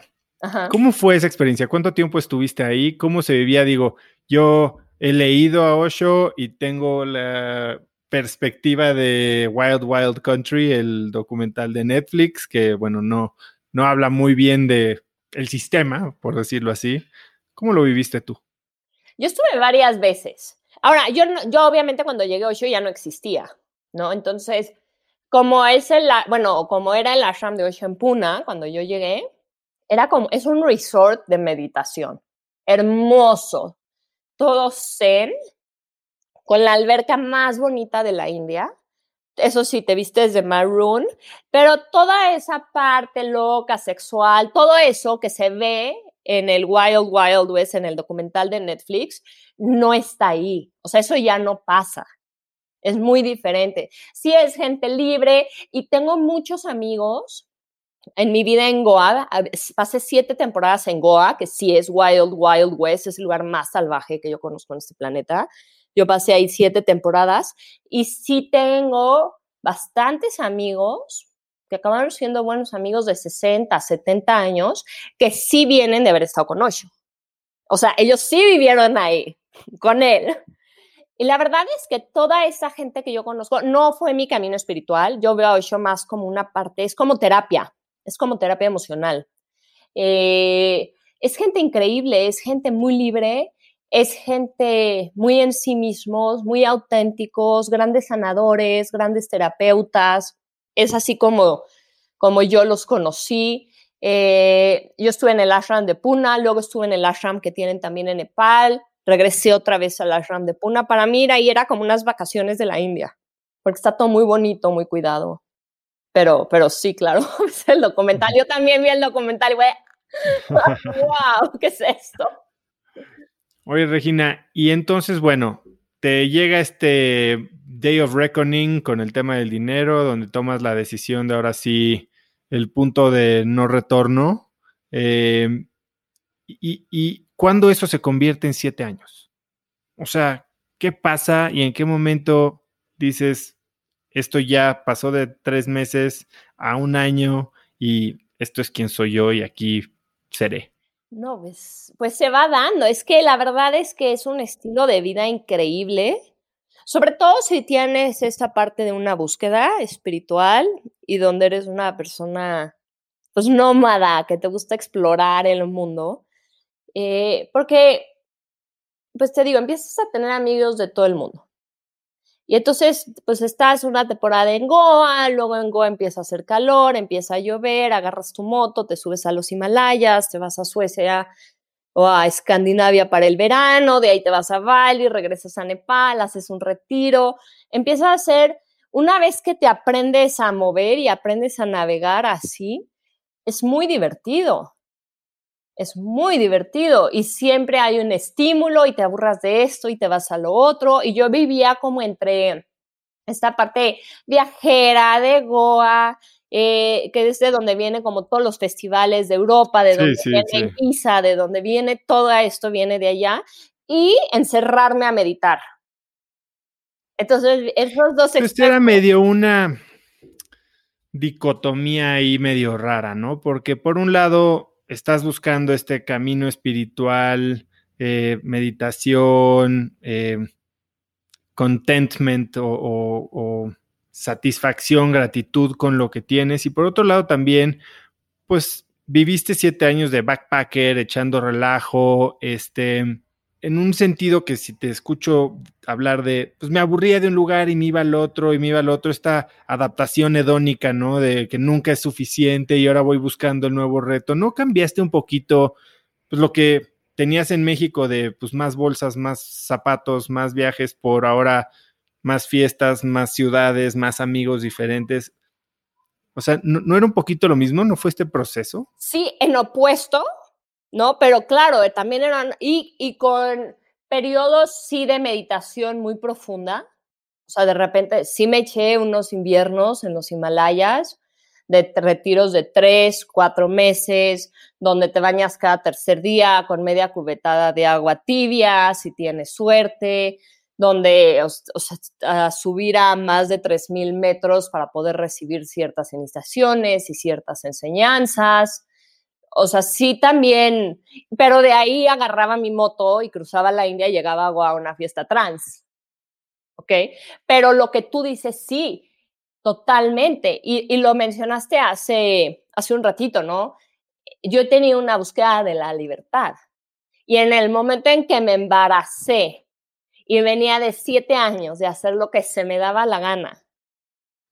¿Cómo fue esa experiencia? ¿Cuánto tiempo estuviste ahí? ¿Cómo se vivía? Digo, yo he leído a Osho y tengo la perspectiva de Wild Wild Country, el documental de Netflix, que bueno, no, no habla muy bien de el sistema, por decirlo así. ¿Cómo lo viviste tú? Yo estuve varias veces. Ahora, yo, yo obviamente cuando llegué a Osho ya no existía, ¿no? Entonces, como es el, bueno, como era el ashram de Osho en Puna, cuando yo llegué, era como, es un resort de meditación, hermoso, todo zen, con la alberca más bonita de la India. Eso sí, te vistes de maroon, pero toda esa parte loca, sexual, todo eso que se ve en el Wild Wild West, en el documental de Netflix, no está ahí. O sea, eso ya no pasa. Es muy diferente. Sí es gente libre y tengo muchos amigos en mi vida en Goa, pasé siete temporadas en Goa, que sí es Wild Wild West, es el lugar más salvaje que yo conozco en este planeta. Yo pasé ahí siete temporadas y sí tengo bastantes amigos que acabaron siendo buenos amigos de 60, 70 años, que sí vienen de haber estado con Osho. O sea, ellos sí vivieron ahí, con él. La verdad es que toda esa gente que yo conozco no fue mi camino espiritual. Yo veo Osho más como una parte, es como terapia, es como terapia emocional. Eh, es gente increíble, es gente muy libre es gente muy en sí mismos, muy auténticos, grandes sanadores, grandes terapeutas. Es así como, como yo los conocí. Eh, yo estuve en el ashram de Puna, luego estuve en el ashram que tienen también en Nepal, regresé otra vez al ashram de Puna. Para mí ahí era como unas vacaciones de la India, porque está todo muy bonito, muy cuidado. Pero, pero sí, claro, es el documental. Yo también vi el documental y wow, ¿qué es esto? Oye, Regina, y entonces, bueno, te llega este Day of Reckoning con el tema del dinero, donde tomas la decisión de ahora sí el punto de no retorno. Eh, y, ¿Y cuándo eso se convierte en siete años? O sea, ¿qué pasa y en qué momento dices, esto ya pasó de tres meses a un año y esto es quien soy yo y aquí seré? No, pues, pues se va dando. Es que la verdad es que es un estilo de vida increíble, sobre todo si tienes esta parte de una búsqueda espiritual y donde eres una persona, pues nómada, que te gusta explorar el mundo. Eh, porque, pues te digo, empiezas a tener amigos de todo el mundo. Y entonces, pues estás una temporada en Goa, luego en Goa empieza a hacer calor, empieza a llover, agarras tu moto, te subes a los Himalayas, te vas a Suecia o a Escandinavia para el verano, de ahí te vas a Bali, regresas a Nepal, haces un retiro, empieza a hacer, una vez que te aprendes a mover y aprendes a navegar así, es muy divertido es muy divertido y siempre hay un estímulo y te aburras de esto y te vas a lo otro. Y yo vivía como entre esta parte viajera de Goa, eh, que es de donde viene como todos los festivales de Europa, de donde viene Isa, de donde viene todo esto, viene de allá, y encerrarme a meditar. Entonces, esos dos... Esto era medio una dicotomía ahí medio rara, ¿no? Porque por un lado estás buscando este camino espiritual, eh, meditación, eh, contentment o, satisfacción, gratitud con lo que tienes. Y por otro lado también, pues viviste siete años de backpacker, echando relajo, este, en un sentido que si te escucho hablar de, pues me aburría de un lugar y me iba al otro y me iba al otro, esta adaptación hedónica, ¿no? De que nunca es suficiente y ahora voy buscando el nuevo reto. ¿No cambiaste un poquito pues, lo que tenías en México de pues más bolsas, más zapatos, más viajes por ahora más fiestas, más ciudades, más amigos diferentes? O sea, ¿no, ¿no era un poquito lo mismo? ¿No fue este proceso? Sí, en opuesto, ¿no? Pero claro, eh, también eran, y, y con periodos sí de meditación muy profunda, o sea, de repente sí me eché unos inviernos en los Himalayas, de retiros de tres, cuatro meses, donde te bañas cada tercer día con media cubetada de agua tibia, si tienes suerte, donde o, sea, subir a más de 3.000 metros para poder recibir ciertas iniciaciones y ciertas enseñanzas. O sea, sí también, pero de ahí agarraba mi moto y cruzaba la India y llegaba a una fiesta trans. ¿Ok? Pero lo que tú dices, sí, totalmente. Y, lo mencionaste hace, hace un ratito, ¿no? Yo tenido una búsqueda de la libertad. Y en el momento en que me embaracé Y venía de siete años de hacer lo que se me daba la gana.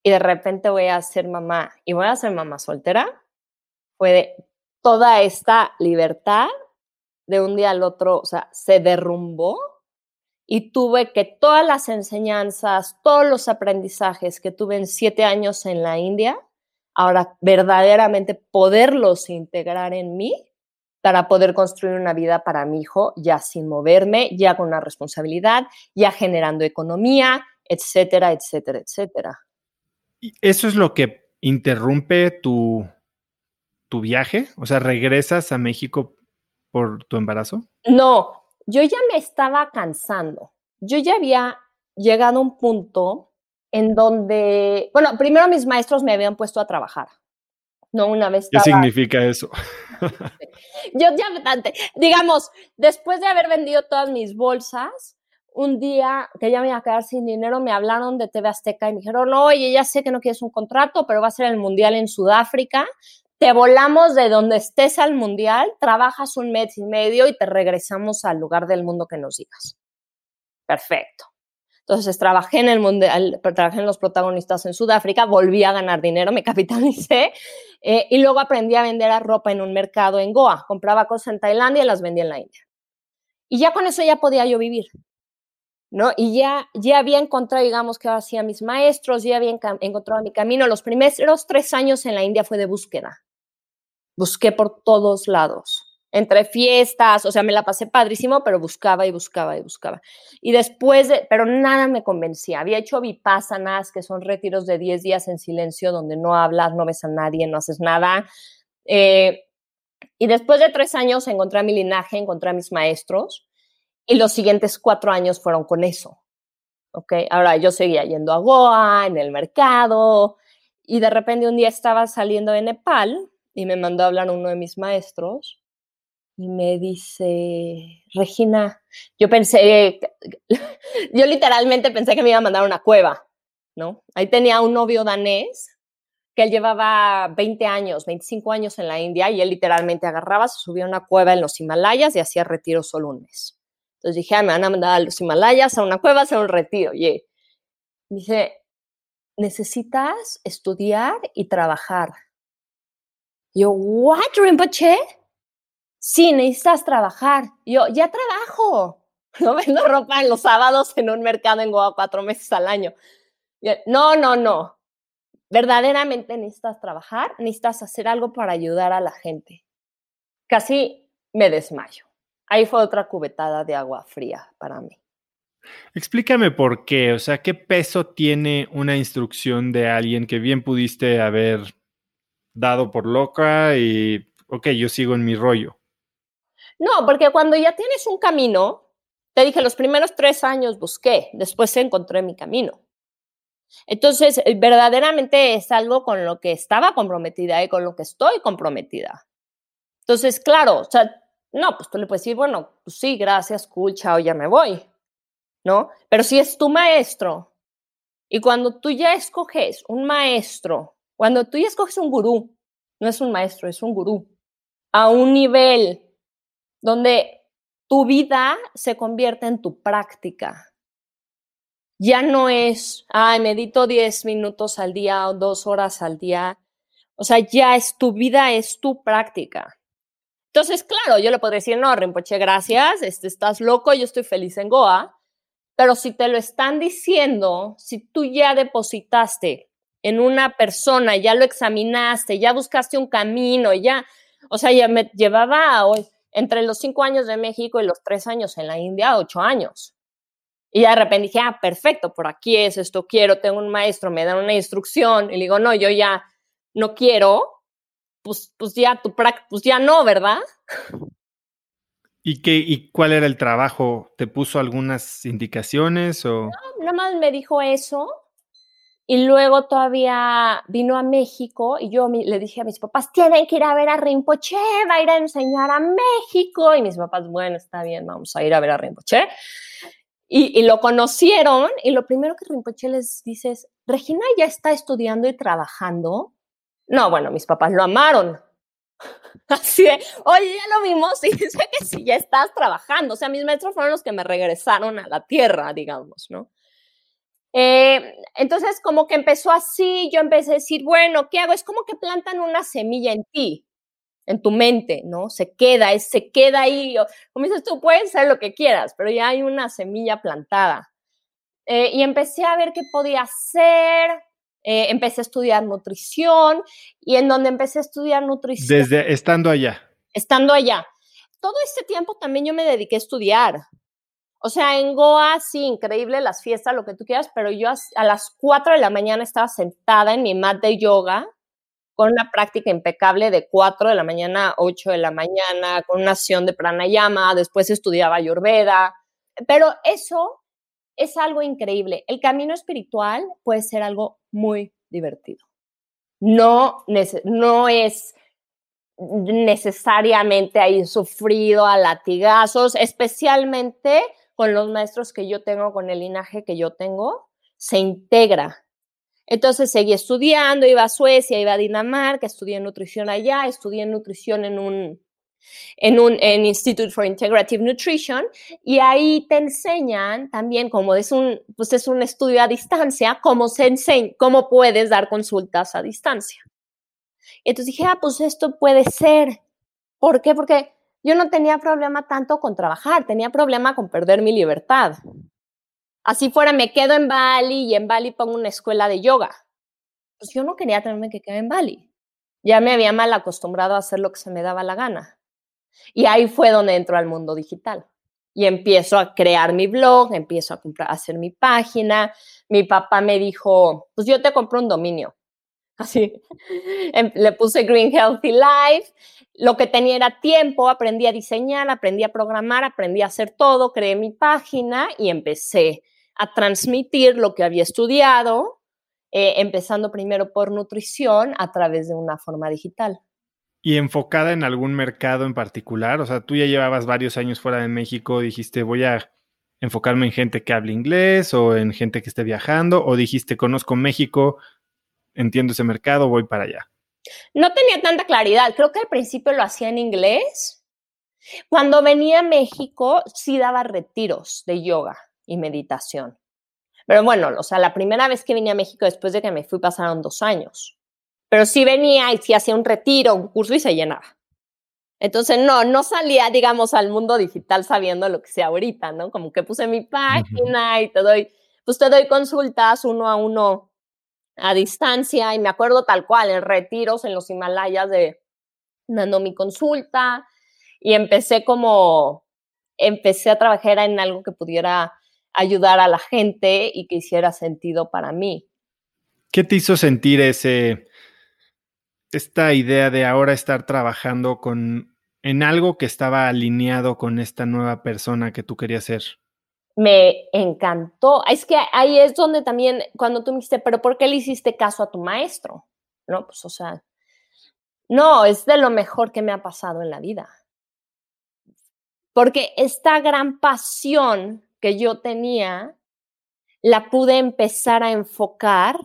Y de repente voy a ser mamá y voy a ser mamá soltera. Fue de toda esta libertad de un día al otro, o sea, se derrumbó y tuve que todas las enseñanzas, todos los aprendizajes que tuve en siete años en la India, ahora verdaderamente poderlos integrar en mí para poder construir una vida para mi hijo, ya sin moverme, ya con una responsabilidad, ya generando economía, etcétera, etcétera, etcétera. ¿Eso es lo que interrumpe tu, tu viaje? O sea, ¿regresas a México por tu embarazo? No, yo ya me estaba cansando. Yo ya había llegado a un punto en donde, bueno, primero mis maestros me habían puesto a trabajar. No, una vez. ¿Qué significa eso? Yo ya, digamos, después de haber vendido todas mis bolsas, un día que ya me iba a quedar sin dinero, me hablaron de TV Azteca y me dijeron, oye, ya sé que no quieres un contrato, pero va a ser el Mundial en Sudáfrica. Te volamos de donde estés al Mundial, trabajas un mes y medio y te regresamos al lugar del mundo que nos digas. Perfecto. Entonces trabajé en el mundial, trabajé en los protagonistas en Sudáfrica, volví a ganar dinero, me capitalicé eh, y luego aprendí a vender ropa en un mercado en Goa. Compraba cosas en Tailandia y las vendía en la India. Y ya con eso ya podía yo vivir. ¿no? Y ya, ya había encontrado, digamos, que hacía mis maestros, ya había encontrado mi camino. Los primeros tres años en la India fue de búsqueda. Busqué por todos lados entre fiestas, o sea, me la pasé padrísimo, pero buscaba y buscaba y buscaba. Y después, de, pero nada me convencía. Había hecho vipassanas, que son retiros de 10 días en silencio, donde no hablas, no ves a nadie, no haces nada. Eh, y después de tres años encontré a mi linaje, encontré a mis maestros, y los siguientes cuatro años fueron con eso. ¿Ok? Ahora yo seguía yendo a Goa, en el mercado, y de repente un día estaba saliendo de Nepal y me mandó a hablar uno de mis maestros y me dice, Regina, yo pensé, yo literalmente pensé que me iba a mandar a una cueva, ¿no? Ahí tenía un novio danés que él llevaba 20 años, 25 años en la India y él literalmente agarraba, se subía a una cueva en los Himalayas y hacía retiro solo un mes. Entonces dije, ah, me van a mandar a los Himalayas, a una cueva, a hacer un retiro. Y dice, necesitas estudiar y trabajar. Yo, ¿what, Rinpoche? sí, necesitas trabajar. Yo, ya trabajo. No vendo ropa en los sábados en un mercado en Goa cuatro meses al año. No, no, no. Verdaderamente necesitas trabajar, necesitas hacer algo para ayudar a la gente. Casi me desmayo. Ahí fue otra cubetada de agua fría para mí. Explícame por qué, o sea, qué peso tiene una instrucción de alguien que bien pudiste haber dado por loca y, ok, yo sigo en mi rollo. No, porque cuando ya tienes un camino, te dije, los primeros tres años busqué, después encontré mi camino. Entonces, eh, verdaderamente es algo con lo que estaba comprometida y con lo que estoy comprometida. Entonces, claro, o sea, no, pues tú le puedes decir, bueno, pues sí, gracias, cool, chao, ya me voy, ¿no? Pero si es tu maestro y cuando tú ya escoges un maestro, cuando tú ya escoges un gurú, no es un maestro, es un gurú, a un nivel donde tu vida se convierte en tu práctica. Ya no es, ay, medito 10 minutos al día o dos horas al día. O sea, ya es tu vida, es tu práctica. Entonces, claro, yo le podría decir, no, Rinpoche, gracias, este, estás loco, yo estoy feliz en Goa. Pero si te lo están diciendo, si tú ya depositaste en una persona, ya lo examinaste, ya buscaste un camino, ya, o sea, ya me llevaba hoy entre los cinco años de México y los tres años en la India, ocho años. Y de repente dije, ah, perfecto, por aquí es esto, quiero, tengo un maestro, me da una instrucción, y le digo, no, yo ya no quiero, pues, pues ya tu pues ya no, ¿verdad? ¿Y, qué, ¿Y cuál era el trabajo? ¿Te puso algunas indicaciones o...? No, nada más me dijo eso y luego todavía vino a México y yo le dije a mis papás, tienen que ir a ver a Rinpoche, va a ir a enseñar a México. Y mis papás, bueno, está bien, vamos a ir a ver a Rinpoche. Y, y lo conocieron y lo primero que Rinpoche les dice es, Regina ya está estudiando y trabajando. No, bueno, mis papás lo amaron. Así de, oye, ya lo vimos y dice que sí, ya estás trabajando. O sea, mis maestros fueron los que me regresaron a la tierra, digamos, ¿no? Eh, entonces, como que empezó así, yo empecé a decir, bueno, ¿qué hago? Es como que plantan una semilla en ti, en tu mente, ¿no? Se queda, se queda ahí. Como dices tú, puedes hacer lo que quieras, pero ya hay una semilla plantada. Eh, y empecé a ver qué podía hacer, eh, empecé a estudiar nutrición y en donde empecé a estudiar nutrición. Desde estando allá. Estando allá. Todo este tiempo también yo me dediqué a estudiar. O sea, en Goa, sí, increíble las fiestas, lo que tú quieras, pero yo a, las 4 de la mañana estaba sentada en mi mat de yoga con una práctica impecable de 4 de la mañana a 8 de la mañana, con una acción de pranayama, después estudiaba ayurveda, pero eso es algo increíble. El camino espiritual puede ser algo muy divertido. No, no es necesariamente ahí sufrido a latigazos, especialmente con los maestros que yo tengo, con el linaje que yo tengo, se integra. Entonces seguí estudiando, iba a Suecia, iba a Dinamarca, estudié nutrición allá, estudié nutrición en un, en un en Institute for Integrative Nutrition y ahí te enseñan también como es un pues es un estudio a distancia cómo se enseña cómo puedes dar consultas a distancia. Entonces dije, ah, pues esto puede ser. ¿Por qué? Porque yo no tenía problema tanto con trabajar, tenía problema con perder mi libertad. Así fuera, me quedo en Bali y en Bali pongo una escuela de yoga. Pues yo no quería tenerme que quedar en Bali. Ya me había mal acostumbrado a hacer lo que se me daba la gana. Y ahí fue donde entro al mundo digital. Y empiezo a crear mi blog, empiezo a, comprar, a hacer mi página. Mi papá me dijo, pues yo te compro un dominio. Así, em, le puse Green Healthy Life lo que tenía era tiempo, aprendí a diseñar, aprendí a programar, aprendí a hacer todo, creé mi página y empecé a transmitir lo que había estudiado, eh, empezando primero por nutrición a través de una forma digital. ¿Y enfocada en algún mercado en particular? O sea, tú ya llevabas varios años fuera de México, dijiste, voy a enfocarme en gente que hable inglés o en gente que esté viajando, o dijiste, conozco México, entiendo ese mercado, voy para allá. No tenía tanta claridad. Creo que al principio lo hacía en inglés. Cuando venía a México, sí daba retiros de yoga y meditación. Pero bueno, o sea, la primera vez que vine a México después de que me fui pasaron dos años. Pero sí venía y sí hacía un retiro, un curso y se llenaba. Entonces, no, no salía, digamos, al mundo digital sabiendo lo que sea ahorita, ¿no? Como que puse mi página y te doy, pues te doy consultas uno a uno a distancia y me acuerdo tal cual, en retiros en los Himalayas de dando mi consulta y empecé como, empecé a trabajar en algo que pudiera ayudar a la gente y que hiciera sentido para mí. ¿Qué te hizo sentir ese, esta idea de ahora estar trabajando con, en algo que estaba alineado con esta nueva persona que tú querías ser? Me encantó. Es que ahí es donde también, cuando tú me dijiste, pero ¿por qué le hiciste caso a tu maestro? No, pues o sea, no, es de lo mejor que me ha pasado en la vida. Porque esta gran pasión que yo tenía, la pude empezar a enfocar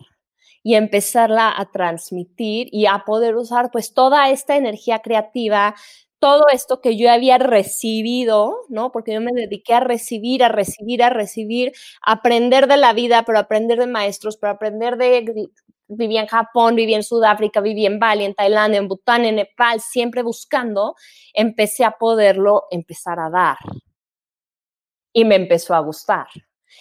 y empezarla a transmitir y a poder usar pues toda esta energía creativa todo esto que yo había recibido, ¿no? Porque yo me dediqué a recibir, a recibir, a recibir, a aprender de la vida, pero aprender de maestros, pero aprender de... Viví en Japón, viví en Sudáfrica, viví en Bali, en Tailandia, en Bután, en Nepal, siempre buscando, empecé a poderlo empezar a dar. Y me empezó a gustar.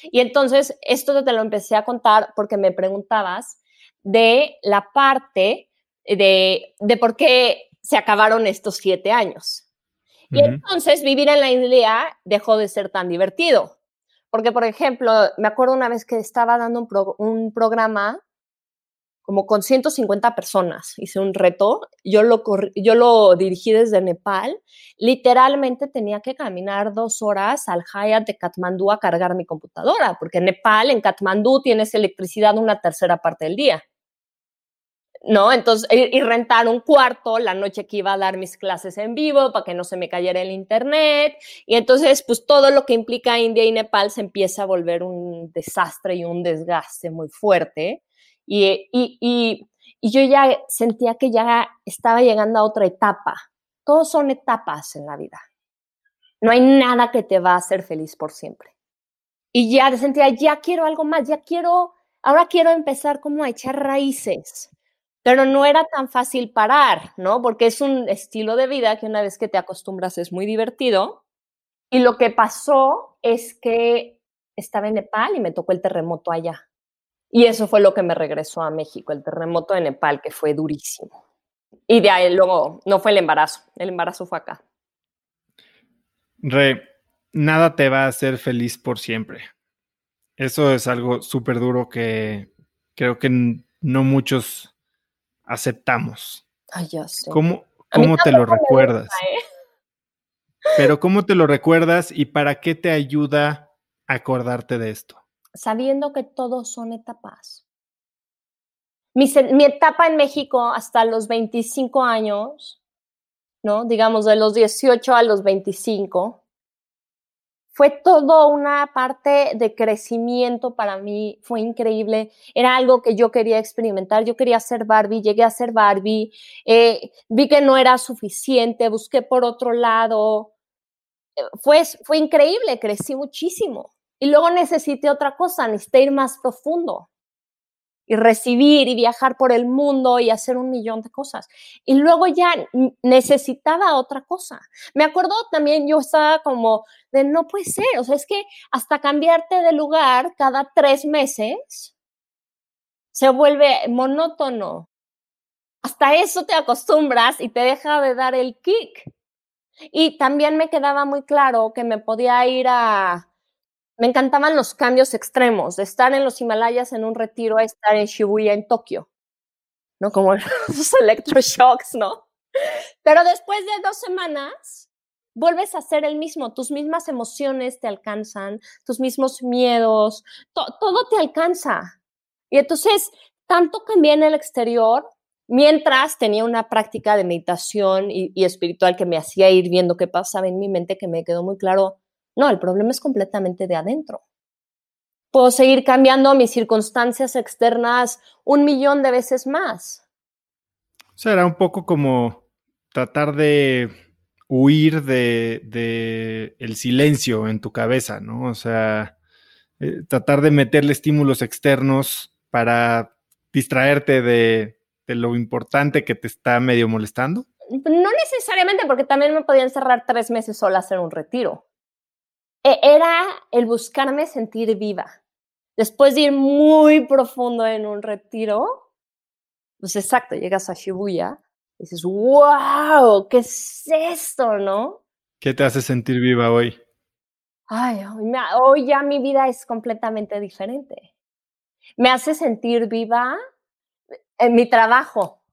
Y entonces, esto te lo empecé a contar porque me preguntabas de la parte de, de por qué se acabaron estos siete años. Y entonces vivir en la isla dejó de ser tan divertido. Porque, por ejemplo, me acuerdo una vez que estaba dando un, programa como con 150 personas, hice un reto, yo lo, yo lo dirigí desde Nepal, literalmente tenía que caminar dos horas al Hyatt de Katmandú a cargar mi computadora, porque en Nepal, en Katmandú, tienes electricidad una tercera parte del día. ¿No? Entonces, y, rentar un cuarto la noche que iba a dar mis clases en vivo para que no se me cayera el internet. Y entonces, pues todo lo que implica India y Nepal se empieza a volver un desastre y un desgaste muy fuerte. y, y, y yo ya sentía que ya estaba llegando a otra etapa. Todos son etapas en la vida. No hay nada que te va a hacer feliz por siempre. Y ya sentía, ya quiero algo más, ya quiero, ahora quiero empezar como a echar raíces. Pero no era tan fácil parar, ¿no? Porque es un estilo de vida que una vez que te acostumbras es muy divertido. Y lo que pasó es que estaba en Nepal y me tocó el terremoto allá. Y eso fue lo que me regresó a México, el terremoto de Nepal, que fue durísimo. Y de ahí luego no fue el embarazo, el embarazo fue acá. Re, nada te va a hacer feliz por siempre. Eso es algo súper duro que creo que no muchos aceptamos. Ay, ya sé. ¿Cómo, cómo te lo recuerdas? ¿eh? Pero ¿cómo te lo recuerdas y para qué te ayuda acordarte de esto? Sabiendo que todos son etapas. Mi, mi etapa en México hasta los 25 años ¿no? Digamos, de los 18 a los 25. Fue todo una parte de crecimiento para mí, fue increíble, era algo que yo quería experimentar, yo quería ser Barbie, llegué a ser Barbie, eh, vi que no era suficiente, busqué por otro lado, eh, fue, fue increíble, crecí muchísimo. Y luego necesité otra cosa, necesité ir más profundo y recibir y viajar por el mundo y hacer un millón de cosas. Y luego ya necesitaba otra cosa. Me acuerdo también, yo estaba como de, no puede ser, o sea, es que hasta cambiarte de lugar cada tres meses se vuelve monótono. Hasta eso te acostumbras y te deja de dar el kick. Y también me quedaba muy claro que me podía ir a, me encantaban los cambios extremos, de estar en los Himalayas en un retiro a estar en Shibuya en Tokio, ¿no? Como los electroshocks, ¿no? Pero después de dos semanas, vuelves a ser el mismo, tus mismas emociones te alcanzan, tus mismos miedos, todo te alcanza. Y entonces, tanto cambié en el exterior, mientras tenía una práctica de meditación y, y espiritual que me hacía ir viendo qué pasaba en mi mente, que me quedó muy claro, no, el problema es completamente de adentro. Puedo seguir cambiando mis circunstancias externas un millón de veces más. O sea, era un poco como tratar de huir de, el silencio en tu cabeza, ¿no? O sea, eh, tratar de meterle estímulos externos para distraerte de, de, lo importante que te está medio molestando. No necesariamente, porque también me podía encerrar tres meses sola a hacer un retiro. E, era el buscarme sentir viva. Después de ir muy profundo en un retiro, pues exacto, llegas a Shibuya y dices, wow, ¿qué es esto, no? ¿Qué te hace sentir viva hoy? Ay, hoy ya mi vida es completamente diferente. Me hace sentir viva en mi trabajo.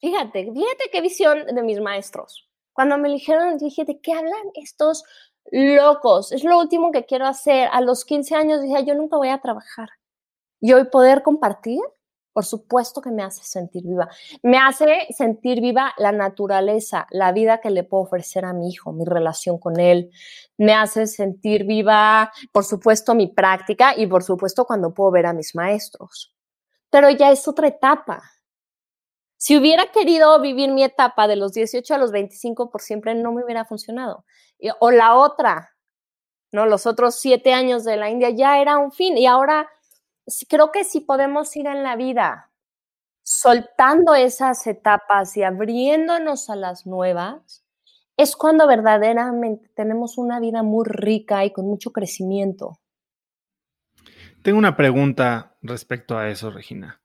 Fíjate, fíjate qué visión de mis maestros. Cuando me dijeron, dije, ¿de qué hablan estos locos, es lo último que quiero hacer. A los 15 años dije, yo nunca voy a trabajar. Y hoy poder compartir, por supuesto que me hace sentir viva. Me hace sentir viva la naturaleza, la vida que le puedo ofrecer a mi hijo, mi relación con él. Me hace sentir viva, por supuesto, mi práctica y por supuesto cuando puedo ver a mis maestros. Pero ya es otra etapa. Si hubiera querido vivir mi etapa de los 18 a los 25 por siempre, no me hubiera funcionado. O la otra, ¿no? Los otros siete años de la India ya era un fin. Y ahora creo que si podemos ir en la vida soltando esas etapas y abriéndonos a las nuevas, es cuando verdaderamente tenemos una vida muy rica y con mucho crecimiento. Tengo una pregunta respecto a eso, Regina.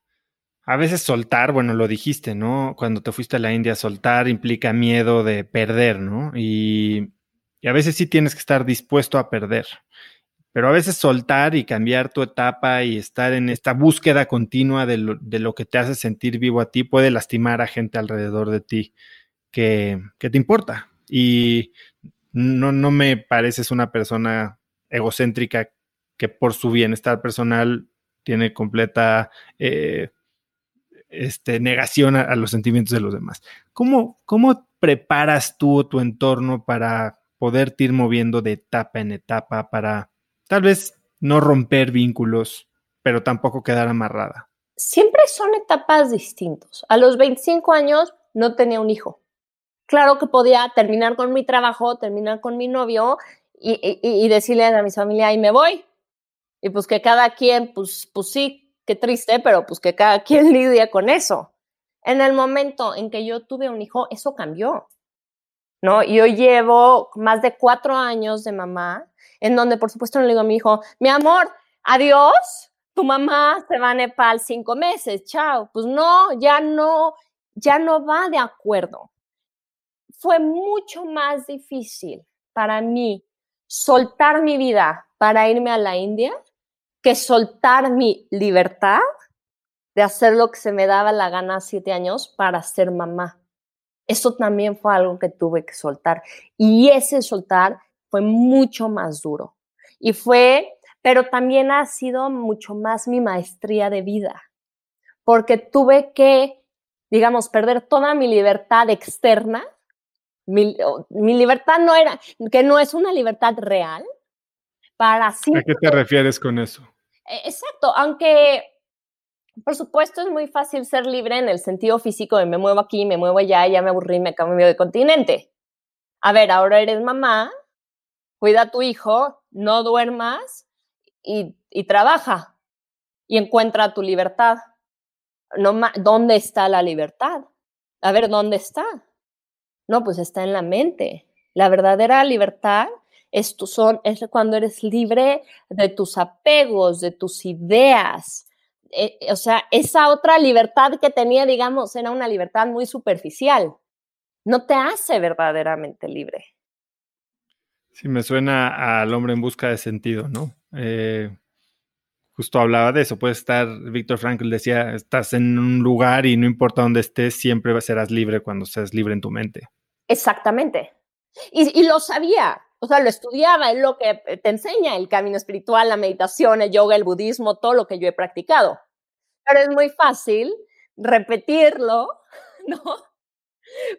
A veces soltar, bueno, lo dijiste, ¿no? Cuando te fuiste a la India, soltar implica miedo de perder, ¿no? Y, a veces sí tienes que estar dispuesto a perder. Pero a veces soltar y cambiar tu etapa y estar en esta búsqueda continua de lo, que te hace sentir vivo a ti puede lastimar a gente alrededor de ti que, que te importa. Y no, no me pareces una persona egocéntrica que por su bienestar personal tiene completa eh, este, negación a, los sentimientos de los demás. ¿Cómo, ¿Cómo preparas tú tu entorno para poderte ir moviendo de etapa en etapa, para tal vez no romper vínculos, pero tampoco quedar amarrada? siempre son etapas distintas. A los 25 años no tenía un hijo. Claro que podía terminar con mi trabajo, terminar con mi novio y, decirle a mi familia, y me voy. Y pues que cada quien, pues, pues sí, qué triste, pero pues que cada quien lidia con eso. En el momento en que yo tuve un hijo, eso cambió. ¿No? Yo llevo más de cuatro años de mamá, en donde por supuesto no le digo a mi hijo, mi amor, adiós, tu mamá se va a Nepal cinco meses, chao. Pues no, ya no, ya no va de acuerdo. Fue mucho más difícil para mí soltar mi vida para irme a la India que soltar mi libertad de hacer lo que se me daba la gana a siete años para ser mamá. Eso también fue algo que tuve que soltar. Y ese soltar fue mucho más duro. Y fue, pero también ha sido mucho más mi maestría de vida, porque tuve que, digamos, perder toda mi libertad externa. Mi, mi libertad no era, que no es una libertad real, para sí. ¿A qué te refieres con eso? E, exacto, aunque por supuesto es muy fácil ser libre en el sentido físico de me muevo aquí, me muevo allá, ya me aburrí, me cambio de continente. A ver, ahora eres mamá, cuida a tu hijo, no duermas y, y trabaja y encuentra tu libertad. No, ¿Dónde está la libertad? A ver, ¿dónde está? No, pues está en la mente. La verdadera libertad es, tu son, es cuando eres libre de tus apegos, de tus ideas. Eh, o sea, esa otra libertad que tenía, digamos, era una libertad muy superficial. No te hace verdaderamente libre. Sí, me suena al hombre en busca de sentido, ¿no? Eh, justo hablaba de eso. Puede estar, Víctor Frankl decía, estás en un lugar y no importa dónde estés, siempre serás libre cuando seas libre en tu mente. Exactamente. Y, y lo sabía, o sea, lo estudiaba, es lo que te enseña el camino espiritual, la meditación, el yoga, el budismo, todo lo que yo he practicado. Pero es muy fácil repetirlo, ¿no?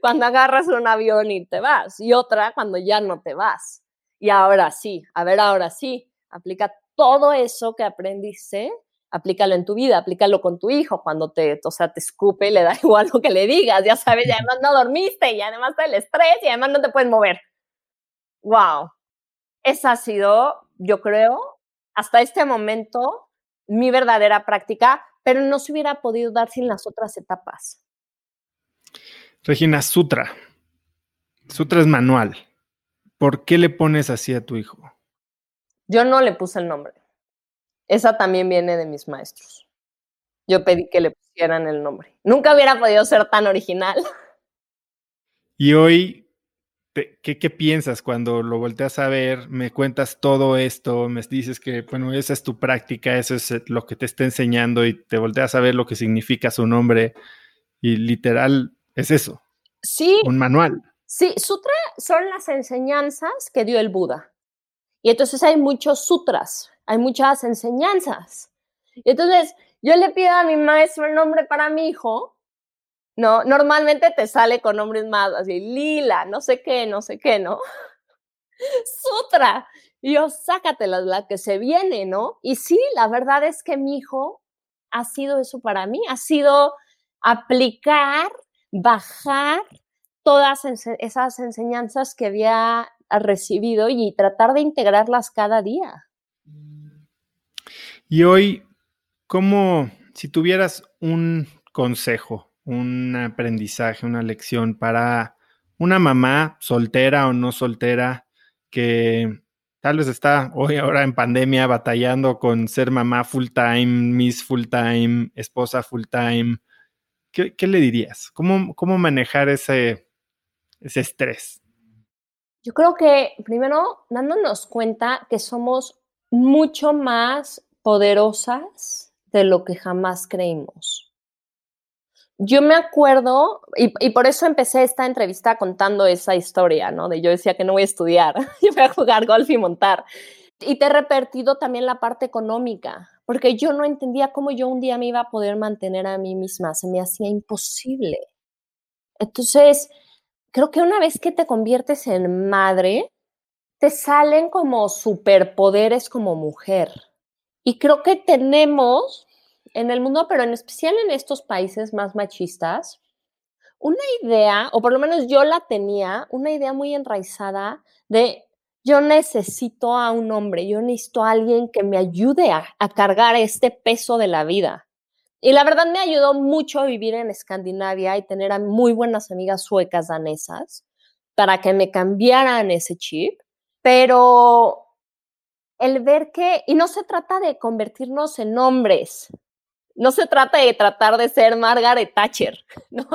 Cuando agarras un avión y te vas, y otra cuando ya no te vas. Y ahora sí, a ver, ahora sí, aplica todo eso que aprendiste, aplícalo en tu vida, aplícalo con tu hijo, cuando te, o sea, te escupe, le da igual lo que le digas, ya sabes, y además no dormiste, y además está el estrés, y además no te puedes mover wow, esa ha sido, yo creo, hasta este momento, mi verdadera práctica, pero no se hubiera podido dar sin las otras etapas. Regina, Sutra. Sutra es manual. ¿Por qué le pones así a tu hijo? Yo no le puse el nombre. Esa también viene de mis maestros. Yo pedí que le pusieran el nombre. Nunca hubiera podido ser tan original. Y hoy, ¿qué, piensas cuando lo volteas a ver? Me cuentas todo esto, me dices que, bueno, esa es tu práctica, eso es eh, lo que te está enseñando y te volteas a ver lo que significa su nombre y literal es eso. Sí. Un manual. Sí, sutra son las enseñanzas que dio el Buda. Y entonces hay muchos sutras, hay muchas enseñanzas. Y entonces yo le pido a mi maestro el nombre para mi hijo ¿no? Normalmente te sale con nombres más así, lila, no sé qué, no sé qué, ¿no? Sutra. Y yo, sácatelas, la que se viene, ¿no? Y sí, la verdad es que mi hijo ha sido eso para mí, ha sido aplicar, bajar todas esas enseñanzas que había recibido y tratar de integrarlas cada día. Y hoy, ¿cómo, si tuvieras un consejo un aprendizaje, una lección para una mamá soltera o no soltera que tal vez está hoy ahora en pandemia batallando con ser mamá full time, miss full time, esposa full time. ¿Qué, le dirías? ¿Cómo, cómo manejar ese, ese estrés? Yo creo que primero dándonos cuenta que somos mucho más poderosas de lo que jamás creímos yo me acuerdo, y, por eso empecé esta entrevista contando esa historia, ¿no? De yo decía que no voy a estudiar, yo voy a jugar golf y montar. Y te he repetido también la parte económica, porque yo no entendía cómo yo un día me iba a poder mantener a mí misma, se me hacía imposible. Entonces, creo que una vez que te conviertes en madre, te salen como superpoderes como mujer. Y creo que tenemos en el mundo, pero en especial en estos países más machistas, una idea, o por lo menos yo la tenía, una idea muy enraizada de yo necesito a un hombre, yo necesito a alguien que me ayude a, cargar este peso de la vida. Y la verdad me ayudó mucho vivir en Escandinavia y tener a muy buenas amigas suecas danesas para que me cambiaran ese chip, pero el ver que, y no se trata de convertirnos en hombres, no se trata de tratar de ser Margaret Thatcher, ¿no?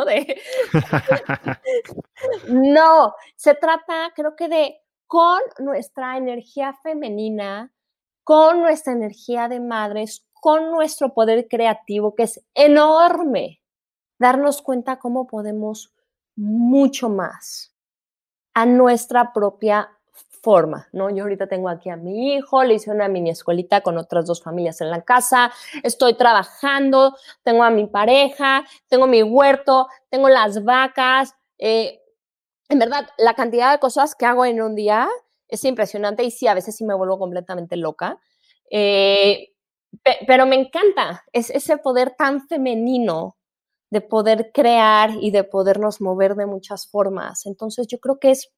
no, se trata, creo que de con nuestra energía femenina, con nuestra energía de madres, con nuestro poder creativo, que es enorme, darnos cuenta cómo podemos mucho más a nuestra propia forma, ¿no? Yo ahorita tengo aquí a mi hijo, le hice una mini escuelita con otras dos familias en la casa, estoy trabajando, tengo a mi pareja, tengo mi huerto, tengo las vacas. Eh, en verdad, la cantidad de cosas que hago en un día es impresionante y sí, a veces sí me vuelvo completamente loca. Eh, pero me encanta, es ese poder tan femenino de poder crear y de podernos mover de muchas formas. Entonces yo creo que es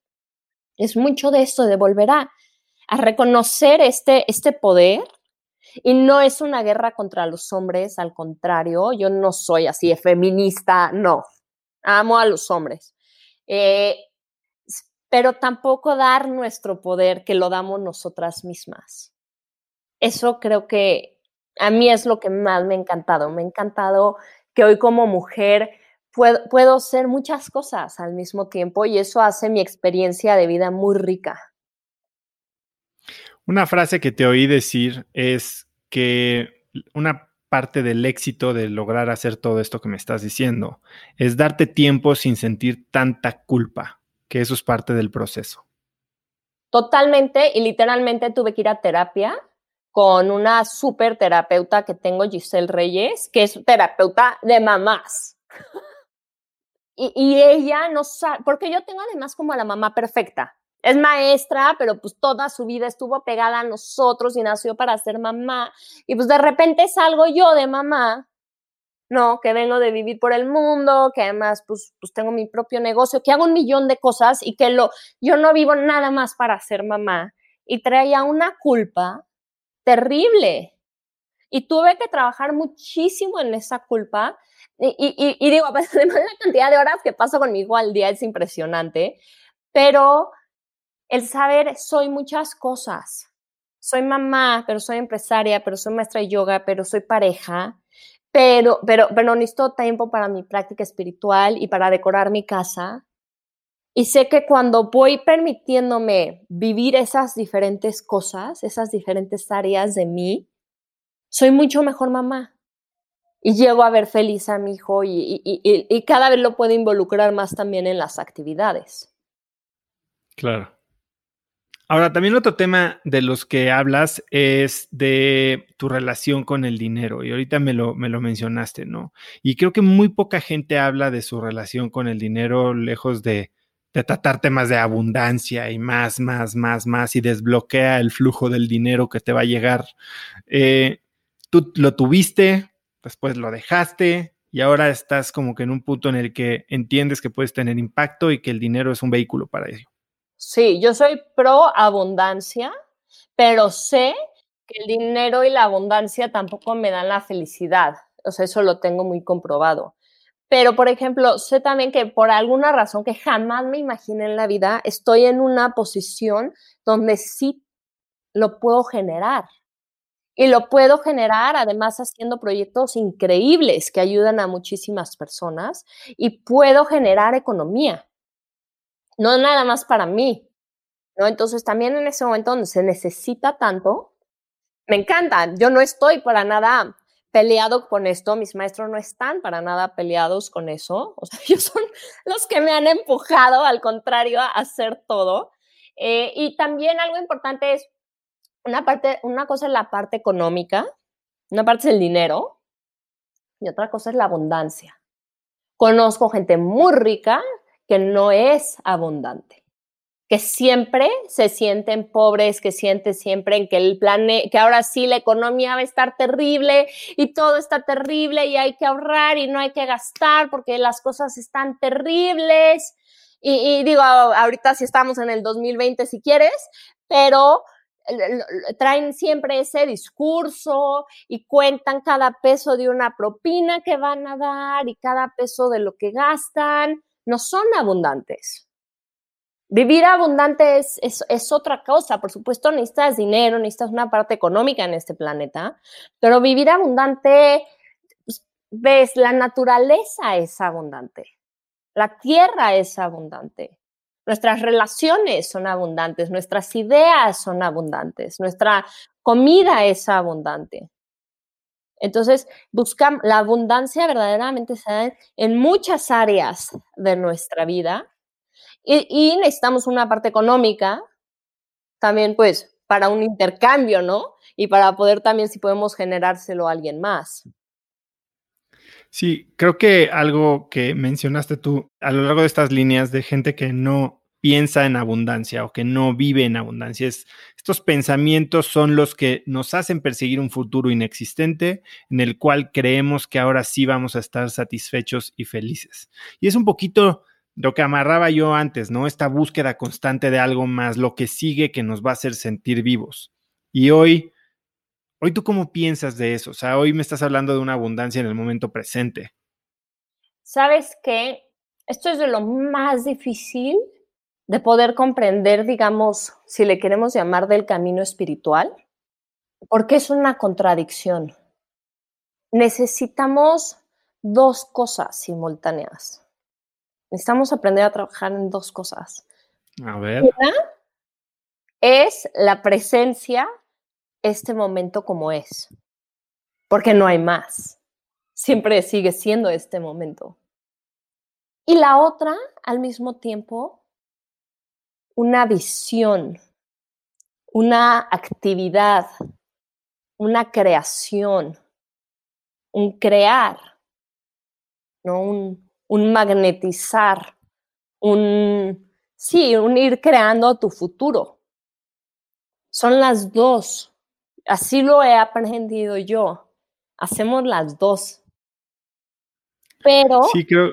es mucho de esto, de volver a, reconocer este, este poder. Y no es una guerra contra los hombres, al contrario, yo no soy así de feminista, no, amo a los hombres. Eh, pero tampoco dar nuestro poder que lo damos nosotras mismas. Eso creo que a mí es lo que más me ha encantado. Me ha encantado que hoy como mujer puedo, puedo ser muchas cosas al mismo tiempo y eso hace mi experiencia de vida muy rica. Una frase que te oí decir es que una parte del éxito de lograr hacer todo esto que me estás diciendo es darte tiempo sin sentir tanta culpa, que eso es parte del proceso. Totalmente y literalmente tuve que ir a terapia con una súper terapeuta que tengo, Giselle Reyes, que es terapeuta de mamás. Y, ella no sabe, porque yo tengo además como la mamá perfecta. Es maestra, pero pues toda su vida estuvo pegada a nosotros y nació para ser mamá. Y pues de repente salgo yo de mamá, ¿no? Que vengo de vivir por el mundo, que además pues, pues tengo mi propio negocio, que hago un millón de cosas y que lo, yo no vivo nada más para ser mamá. Y traía una culpa terrible. Y tuve que trabajar muchísimo en esa culpa y, digo, además la cantidad de horas que paso conmigo al día es impresionante, pero el saber, soy muchas cosas. Soy mamá, pero soy empresaria, pero soy maestra de yoga, pero soy pareja, pero, pero, pero necesito tiempo para mi práctica espiritual y para decorar mi casa. Y sé que cuando voy permitiéndome vivir esas diferentes cosas, esas diferentes áreas de mí, soy mucho mejor mamá y llego a ver feliz a mi hijo y, cada vez lo puedo involucrar más también en las actividades. Claro. Ahora, también otro tema de los que hablas es de tu relación con el dinero, y ahorita me lo, me lo mencionaste, ¿no? Y creo que muy poca gente habla de su relación con el dinero, lejos de, de tratar temas de abundancia y más, más, más, más, y desbloquea el flujo del dinero que te va a llegar. Eh, lo tuviste, después lo dejaste y ahora estás como que en un punto en el que entiendes que puedes tener impacto y que el dinero es un vehículo para ello. Sí, yo soy pro abundancia, pero sé que el dinero y la abundancia tampoco me dan la felicidad. O sea, eso lo tengo muy comprobado. Pero, por ejemplo, sé también que por alguna razón que jamás me imaginé en la vida, estoy en una posición donde sí lo puedo generar. Y lo puedo generar además haciendo proyectos increíbles que ayudan a muchísimas personas y puedo generar economía. No nada más para mí. ¿no? Entonces también en ese momento donde se necesita tanto, me encanta. Yo no estoy para nada peleado con esto, mis maestros no están para nada peleados con eso, o sea, ellos son los que me han empujado, al contrario, a hacer todo. Eh, y también algo importante es, una parte, una cosa es la parte económica, una parte es el dinero y otra cosa es la abundancia. Conozco gente muy rica que no es abundante. que siempre se sienten pobres, que sienten siempre en que el planeta, que ahora sí la economía va a estar terrible y todo está terrible y hay que ahorrar y no hay que gastar porque las cosas están terribles. Y, y digo, ahorita sí estamos en el 2020 si quieres, pero traen siempre ese discurso y cuentan cada peso de una propina que van a dar y cada peso de lo que gastan. No son abundantes Vivir abundante es, es, otra cosa. Por supuesto, necesitas dinero, necesitas una parte económica en este planeta, pero vivir abundante, pues, ves, la naturaleza es abundante, la tierra es abundante, nuestras relaciones son abundantes, nuestras ideas son abundantes, nuestra comida es abundante. Entonces, buscamos la abundancia verdaderamente se da en muchas áreas de nuestra vida y, necesitamos una parte económica también, pues, para un intercambio, ¿no? Y para poder también, si podemos generárselo a alguien más. Sí, creo que algo que mencionaste tú a lo largo de estas líneas de gente que no piensa en abundancia o que no vive en abundancia. Es, estos pensamientos son los que nos hacen perseguir un futuro inexistente en el cual creemos que ahora sí vamos a estar satisfechos y felices. Y es un poquito lo que amarraba yo antes, ¿no? Esta búsqueda constante de algo más, lo que sigue que nos va a hacer sentir vivos. Y hoy, hoy tú cómo piensas de eso? O sea, hoy me estás hablando de una abundancia en el momento presente. Sabes que esto es de lo más difícil de poder comprender, digamos, si le queremos llamar del camino espiritual, porque es una contradicción. Necesitamos dos cosas simultáneas necesitamos aprender a trabajar en dos cosas. A ver. Una es la presencia, este momento como es, porque no hay más. Siempre sigue siendo este momento. Y la otra, al mismo tiempo, una visión, una actividad, una creación, un crear, ¿no? Un, magnetizar, un, sí, un ir creando tu futuro. Son las dos. Así lo he aprendido yo. Hacemos las dos. Pero... Sí, creo,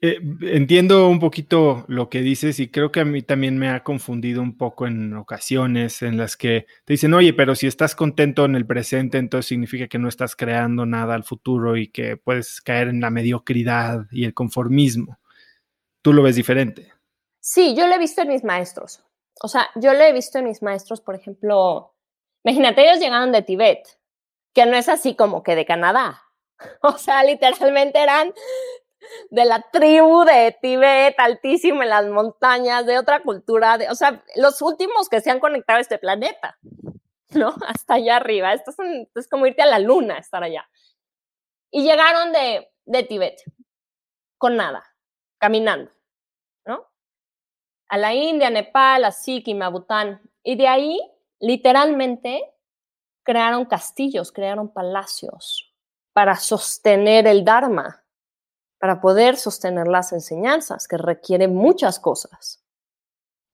eh, entiendo un poquito lo que dices y creo que a mí también me ha confundido un poco en ocasiones en las que te dicen, oye, pero si estás contento en el presente, entonces significa que no estás creando nada al futuro y que puedes caer en la mediocridad y el conformismo. ¿Tú lo ves diferente? Sí, yo lo he visto en mis maestros. O sea, yo lo he visto en mis maestros, por ejemplo, imagínate, ellos llegaron de Tibet, que no es así como que de Canadá. O sea, literalmente eran de la tribu de Tibet, altísimo en las montañas, de otra cultura, de, o sea, los últimos que se han conectado a este planeta, ¿no? Hasta allá arriba. Esto es, como irte a la luna, estar allá. Y llegaron de, de Tibet, con nada, caminando, ¿no? A la India, Nepal, a Sikkim, a Bután. Y de ahí, literalmente, crearon castillos, crearon palacios para sostener el Dharma para poder sostener las enseñanzas, que requieren muchas cosas.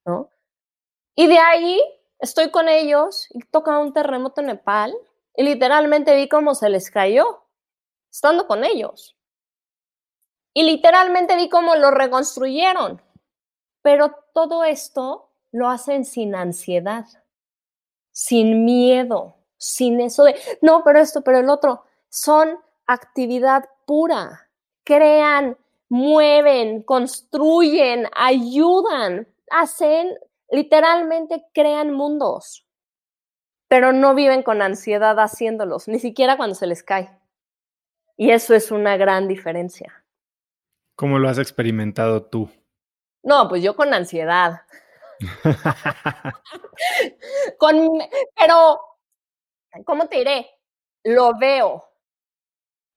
¿no? Y de ahí estoy con ellos y toca un terremoto en Nepal y literalmente vi cómo se les cayó, estando con ellos. Y literalmente vi cómo lo reconstruyeron. Pero todo esto lo hacen sin ansiedad, sin miedo, sin eso de, no, pero esto, pero el otro. Son actividad pura crean, mueven, construyen, ayudan, hacen, literalmente crean mundos, pero no viven con ansiedad haciéndolos, ni siquiera cuando se les cae. Y eso es una gran diferencia. ¿Cómo lo has experimentado tú? No, pues yo con ansiedad. con, pero, ¿cómo te diré? Lo veo,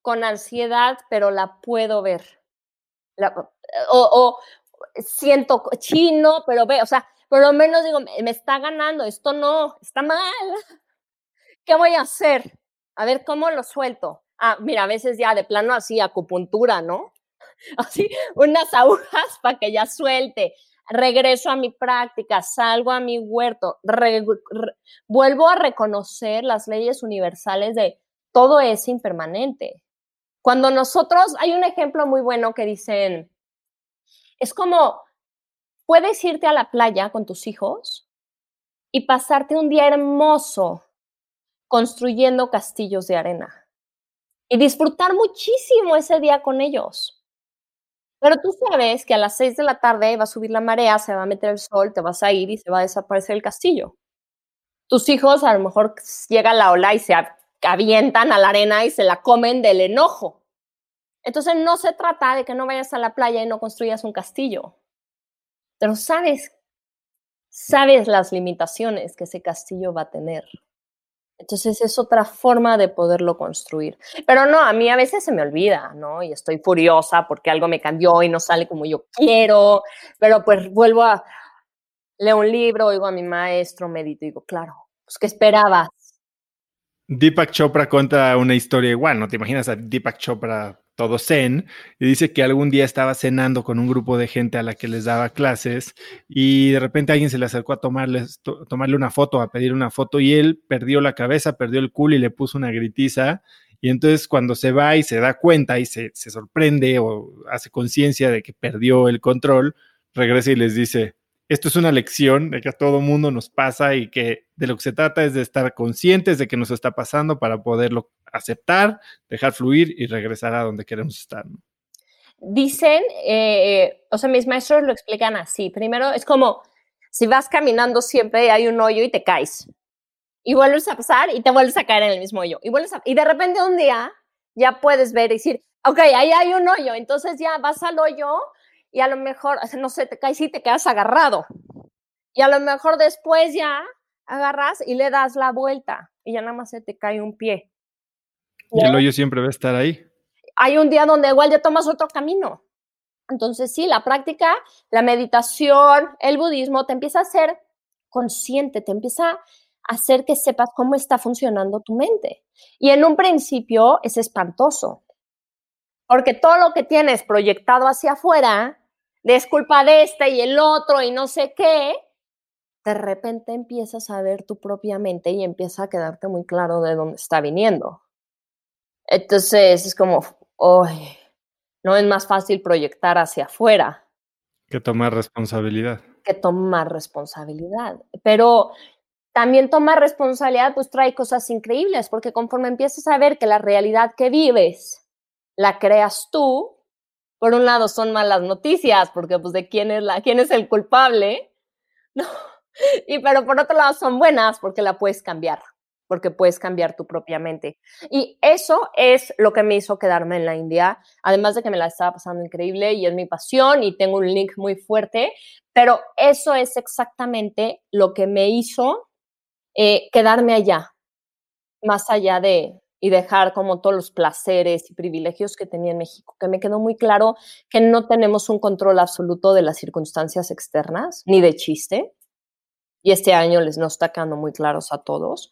con ansiedad, pero la puedo ver. o, siento chino, pero ve, o sea, por lo menos digo, me está ganando, esto no, está mal. ¿Qué voy a hacer? A ver, ¿cómo lo suelto? Ah, mira, a veces ya de plano así, acupuntura, ¿no? Así, unas agujas para que ya suelte. regreso a mi práctica, salgo a mi huerto, vuelvo a reconocer las leyes universales de todo es impermanente. Cuando nosotros, hay un ejemplo muy bueno que dicen, es como, puedes irte a la playa con tus hijos y pasarte un día hermoso construyendo castillos de arena y disfrutar muchísimo ese día con ellos. Pero tú sabes que a las seis de la tarde va a subir la marea, se va a meter el sol, te vas a ir y se va a desaparecer el castillo. Tus hijos a lo mejor llega la ola y se avientan a la arena y se la comen del enojo. Entonces no se trata de que no vayas a la playa y no construyas un castillo. Pero sabes, sabes las limitaciones que ese castillo va a tener. Entonces es otra forma de poderlo construir. Pero no, a mí a veces se me olvida, ¿no? Y estoy furiosa porque algo me cambió y no sale como yo quiero, pero pues vuelvo a leer un libro, oigo a mi maestro, medito y digo, claro, pues ¿qué esperabas? Deepak Chopra cuenta una historia igual, ¿no? Te imaginas a Deepak Chopra todo zen, y dice que algún día estaba cenando con un grupo de gente a la que les daba clases y de repente alguien se le acercó a tomarle una foto, a pedir una foto y él perdió la cabeza, perdió el culo y le puso una gritiza. Y entonces cuando se va y se da cuenta y se, se sorprende o hace conciencia de que perdió el control, regresa y les dice, esto es una lección de que a todo mundo nos pasa y que de lo que se trata es de estar conscientes de que nos está pasando para poderlo aceptar, dejar fluir y regresar a donde queremos estar. Dicen, eh, o sea, mis maestros lo explican así. Primero, es como si vas caminando siempre hay un hoyo y te caes. Y vuelves a pasar y te vuelves a caer en el mismo hoyo. Y, vuelves y de repente un día ya puedes ver y decir, ok, ahí hay un hoyo. Entonces ya vas al hoyo y a lo mejor, no sé, te caes y te quedas agarrado. Y a lo mejor después ya agarras y le das la vuelta y ya nada más se te cae un pie. Y el hoyo siempre va a estar ahí. Hay un día donde igual ya tomas otro camino. Entonces, sí, la práctica, la meditación, el budismo te empieza a hacer consciente, te empieza a hacer que sepas cómo está funcionando tu mente. Y en un principio es espantoso, porque todo lo que tienes proyectado hacia afuera, es culpa de este y el otro y no sé qué, de repente empiezas a ver tu propia mente y empieza a quedarte muy claro de dónde está viniendo. Entonces es como, hoy no es más fácil proyectar hacia afuera. Que tomar responsabilidad. Que tomar responsabilidad. Pero también tomar responsabilidad pues trae cosas increíbles, porque conforme empiezas a ver que la realidad que vives la creas tú, por un lado son malas noticias, porque pues de quién es la, quién es el culpable, ¿no? Y pero por otro lado son buenas porque la puedes cambiar porque puedes cambiar tu propia mente. Y eso es lo que me hizo quedarme en la India, además de que me la estaba pasando increíble y es mi pasión y tengo un link muy fuerte, pero eso es exactamente lo que me hizo eh, quedarme allá, más allá de y dejar como todos los placeres y privilegios que tenía en México, que me quedó muy claro que no tenemos un control absoluto de las circunstancias externas, ni de chiste, y este año les nos está quedando muy claros a todos,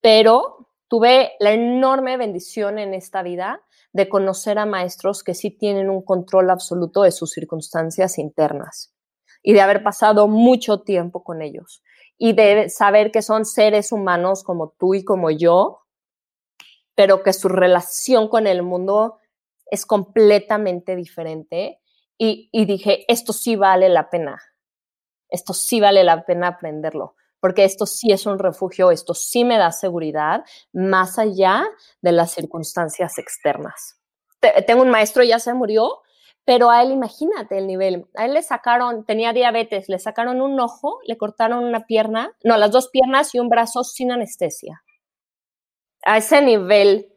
pero tuve la enorme bendición en esta vida de conocer a maestros que sí tienen un control absoluto de sus circunstancias internas y de haber pasado mucho tiempo con ellos y de saber que son seres humanos como tú y como yo, pero que su relación con el mundo es completamente diferente. Y, dije, esto sí vale la pena, esto sí vale la pena aprenderlo porque esto sí es un refugio, esto sí me da seguridad más allá de las circunstancias externas. Tengo un maestro, ya se murió, pero a él imagínate el nivel. A él le sacaron, tenía diabetes, le sacaron un ojo, le cortaron una pierna, no, las dos piernas y un brazo sin anestesia. A ese nivel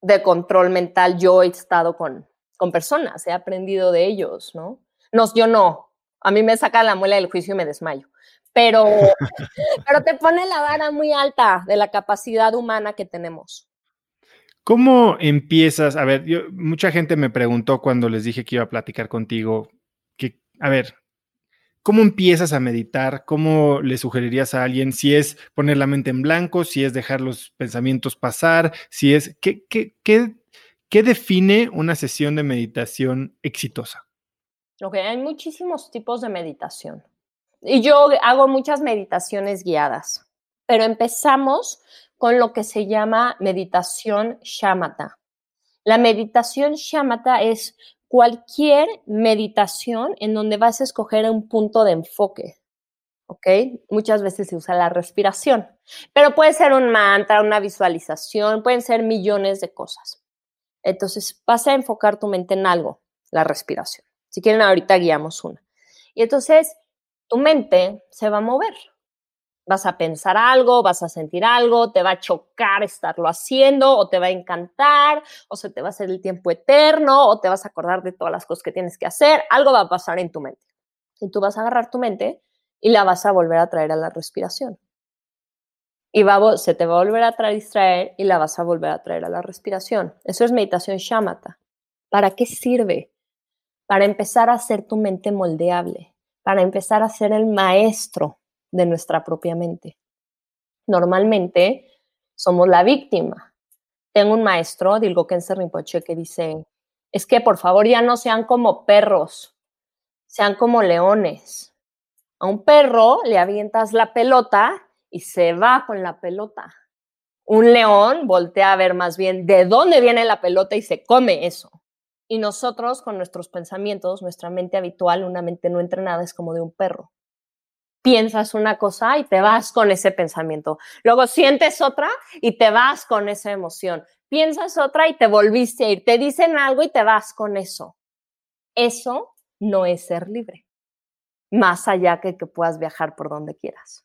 de control mental yo he estado con, con personas, he aprendido de ellos, ¿no? No, yo no. A mí me saca la muela del juicio y me desmayo pero, pero te pone la vara muy alta de la capacidad humana que tenemos. ¿Cómo empiezas? A ver, yo, mucha gente me preguntó cuando les dije que iba a platicar contigo, que, a ver, ¿cómo empiezas a meditar? ¿Cómo le sugerirías a alguien si es poner la mente en blanco, si es dejar los pensamientos pasar, si es, ¿qué, qué, qué, qué define una sesión de meditación exitosa? Ok, hay muchísimos tipos de meditación. Y yo hago muchas meditaciones guiadas, pero empezamos con lo que se llama meditación shamatha. La meditación shamatha es cualquier meditación en donde vas a escoger un punto de enfoque. ¿Ok? Muchas veces se usa la respiración, pero puede ser un mantra, una visualización, pueden ser millones de cosas. Entonces, vas a enfocar tu mente en algo, la respiración. Si quieren, ahorita guiamos una. Y entonces, tu mente se va a mover. Vas a pensar algo, vas a sentir algo, te va a chocar estarlo haciendo, o te va a encantar, o se te va a hacer el tiempo eterno, o te vas a acordar de todas las cosas que tienes que hacer. Algo va a pasar en tu mente. Y tú vas a agarrar tu mente y la vas a volver a traer a la respiración. Y va, se te va a volver a distraer y la vas a volver a traer a la respiración. Eso es meditación shamatha. ¿Para qué sirve? Para empezar a hacer tu mente moldeable, para empezar a ser el maestro de nuestra propia mente. Normalmente somos la víctima. Tengo un maestro, Dilgo Kenser Rinpoche, que dice, es que por favor ya no sean como perros, sean como leones. A un perro le avientas la pelota y se va con la pelota. Un león voltea a ver más bien de dónde viene la pelota y se come eso. Y nosotros con nuestros pensamientos, nuestra mente habitual, una mente no entrenada es como de un perro. Piensas una cosa y te vas con ese pensamiento. Luego sientes otra y te vas con esa emoción. Piensas otra y te volviste a ir. Te dicen algo y te vas con eso. Eso no es ser libre más allá que que puedas viajar por donde quieras.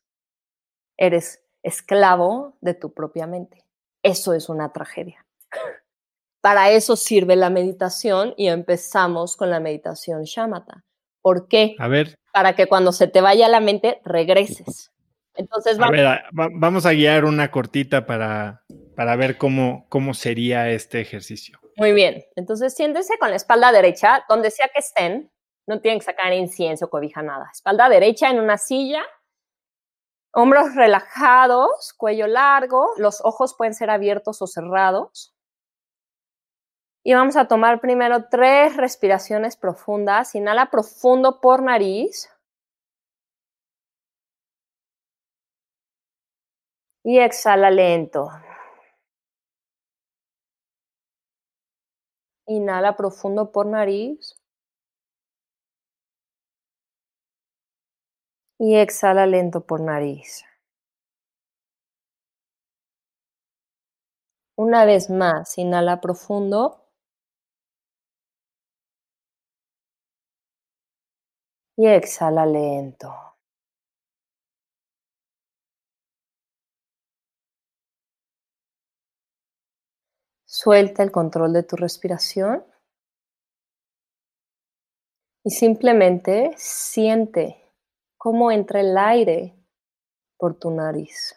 Eres esclavo de tu propia mente. Eso es una tragedia. Para eso sirve la meditación y empezamos con la meditación shamatha. ¿Por qué? A ver. Para que cuando se te vaya la mente regreses. Entonces vamos a, ver, vamos a guiar una cortita para, para ver cómo, cómo sería este ejercicio. Muy bien. Entonces siéntese con la espalda derecha, donde sea que estén, no tienen que sacar incienso, cobija, nada. Espalda derecha en una silla, hombros relajados, cuello largo, los ojos pueden ser abiertos o cerrados. Y vamos a tomar primero tres respiraciones profundas. Inhala profundo por nariz. Y exhala lento. Inhala profundo por nariz. y exhala lento por nariz. Una vez más, inhala profundo. Y exhala lento. Suelta el control de tu respiración y simplemente siente cómo entra el aire por tu nariz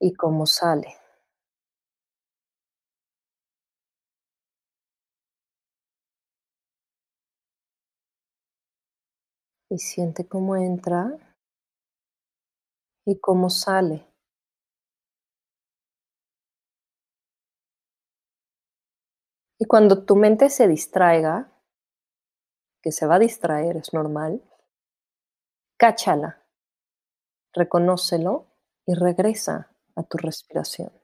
y cómo sale. Y siente cómo entra y cómo sale. Y cuando tu mente se distraiga, que se va a distraer, es normal, cáchala, reconócelo y regresa a tu respiración.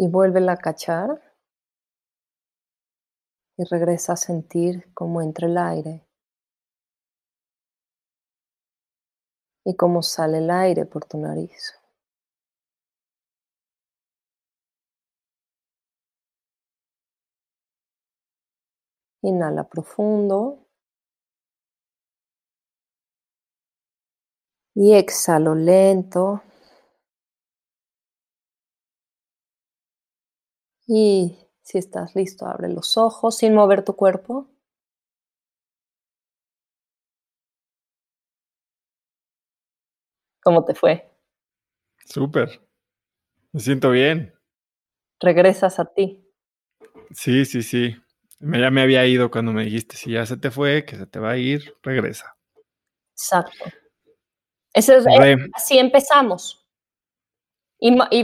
Y vuelve a cachar y regresa a sentir cómo entra el aire y cómo sale el aire por tu nariz. Inhala profundo. Y exhalo lento. Y si estás listo, abre los ojos sin mover tu cuerpo. ¿Cómo te fue? Súper. Me siento bien. Regresas a ti. Sí, sí, sí. Ya me había ido cuando me dijiste, si ya se te fue, que se te va a ir, regresa. Exacto. Eso es, así empezamos.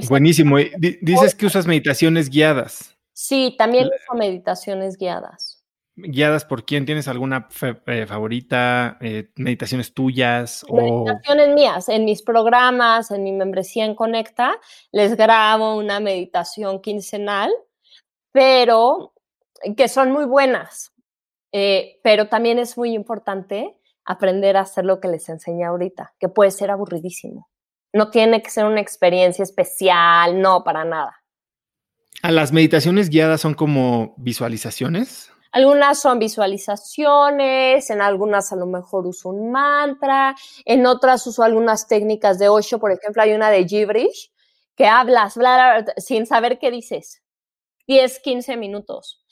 Buenísimo. Dices que usas meditaciones guiadas. Sí, también uso meditaciones guiadas. ¿Guiadas por quién? ¿Tienes alguna eh, favorita? Eh, ¿Meditaciones tuyas? Meditaciones mías. En mis programas, en mi membresía en Conecta, les grabo una meditación quincenal, pero que son muy buenas. Eh, pero también es muy importante aprender a hacer lo que les enseñé ahorita, que puede ser aburridísimo. No tiene que ser una experiencia especial, no, para nada. ¿A las meditaciones guiadas son como visualizaciones? Algunas son visualizaciones, en algunas a lo mejor uso un mantra, en otras uso algunas técnicas de Osho, por ejemplo, hay una de gibberish, que hablas sin saber qué dices. 10, 15 minutos.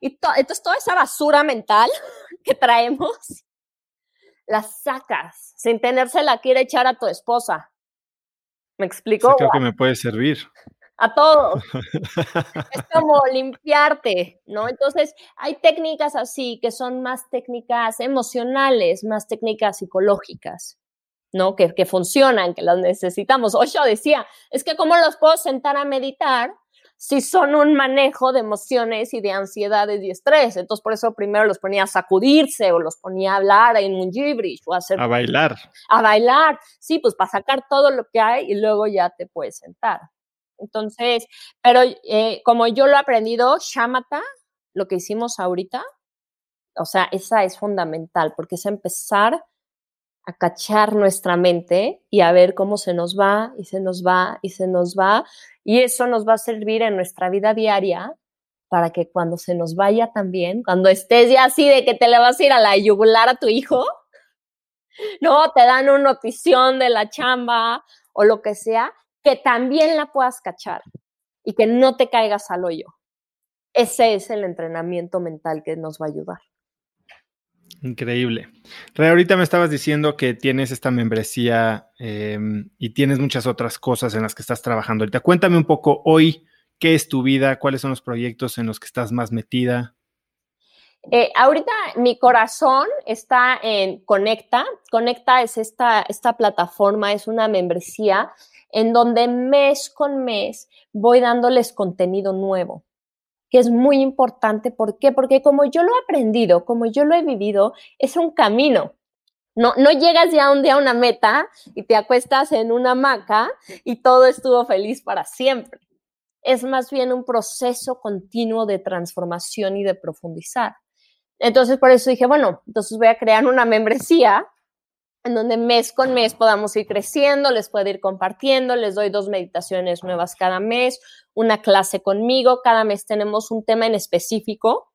Y entonces toda esa basura mental que traemos, la sacas sin tenérsela quiere echar a tu esposa. ¿Me explico? creo que me puede servir a todos. es como limpiarte, ¿no? Entonces, hay técnicas así que son más técnicas emocionales, más técnicas psicológicas, ¿no? Que, que funcionan, que las necesitamos. yo decía, es que ¿cómo los puedo sentar a meditar si son un manejo de emociones y de ansiedades y estrés. Entonces, por eso primero los ponía a sacudirse o los ponía a hablar en un gibberish o a hacer... A bailar. A bailar, sí, pues para sacar todo lo que hay y luego ya te puedes sentar. Entonces, pero eh, como yo lo he aprendido, Shamata, lo que hicimos ahorita, o sea, esa es fundamental porque es empezar a cachar nuestra mente y a ver cómo se nos va y se nos va y se nos va. Y eso nos va a servir en nuestra vida diaria para que cuando se nos vaya también, cuando estés ya así de que te le vas a ir a la yugular a tu hijo, no, te dan una notición de la chamba o lo que sea, que también la puedas cachar y que no te caigas al hoyo. Ese es el entrenamiento mental que nos va a ayudar. Increíble. Re, ahorita me estabas diciendo que tienes esta membresía em, y tienes muchas otras cosas en las que estás trabajando. Ahorita cuéntame un poco hoy qué es tu vida, cuáles son los proyectos en los que estás más metida. Eh, ahorita mi corazón está en Conecta. Conecta es esta, esta plataforma, es una membresía en donde mes con mes voy dándoles contenido nuevo, que es muy importante. ¿Por qué? Porque como yo lo he aprendido, como yo lo he vivido, es un camino. No, no llegas ya un día a una meta y te acuestas en una hamaca y todo estuvo feliz para siempre. Es más bien un proceso continuo de transformación y de profundizar. Entonces, por eso dije, bueno, entonces voy a crear una membresía en donde mes con mes podamos ir creciendo, les puedo ir compartiendo, les doy dos meditaciones nuevas cada mes, una clase conmigo, cada mes tenemos un tema en específico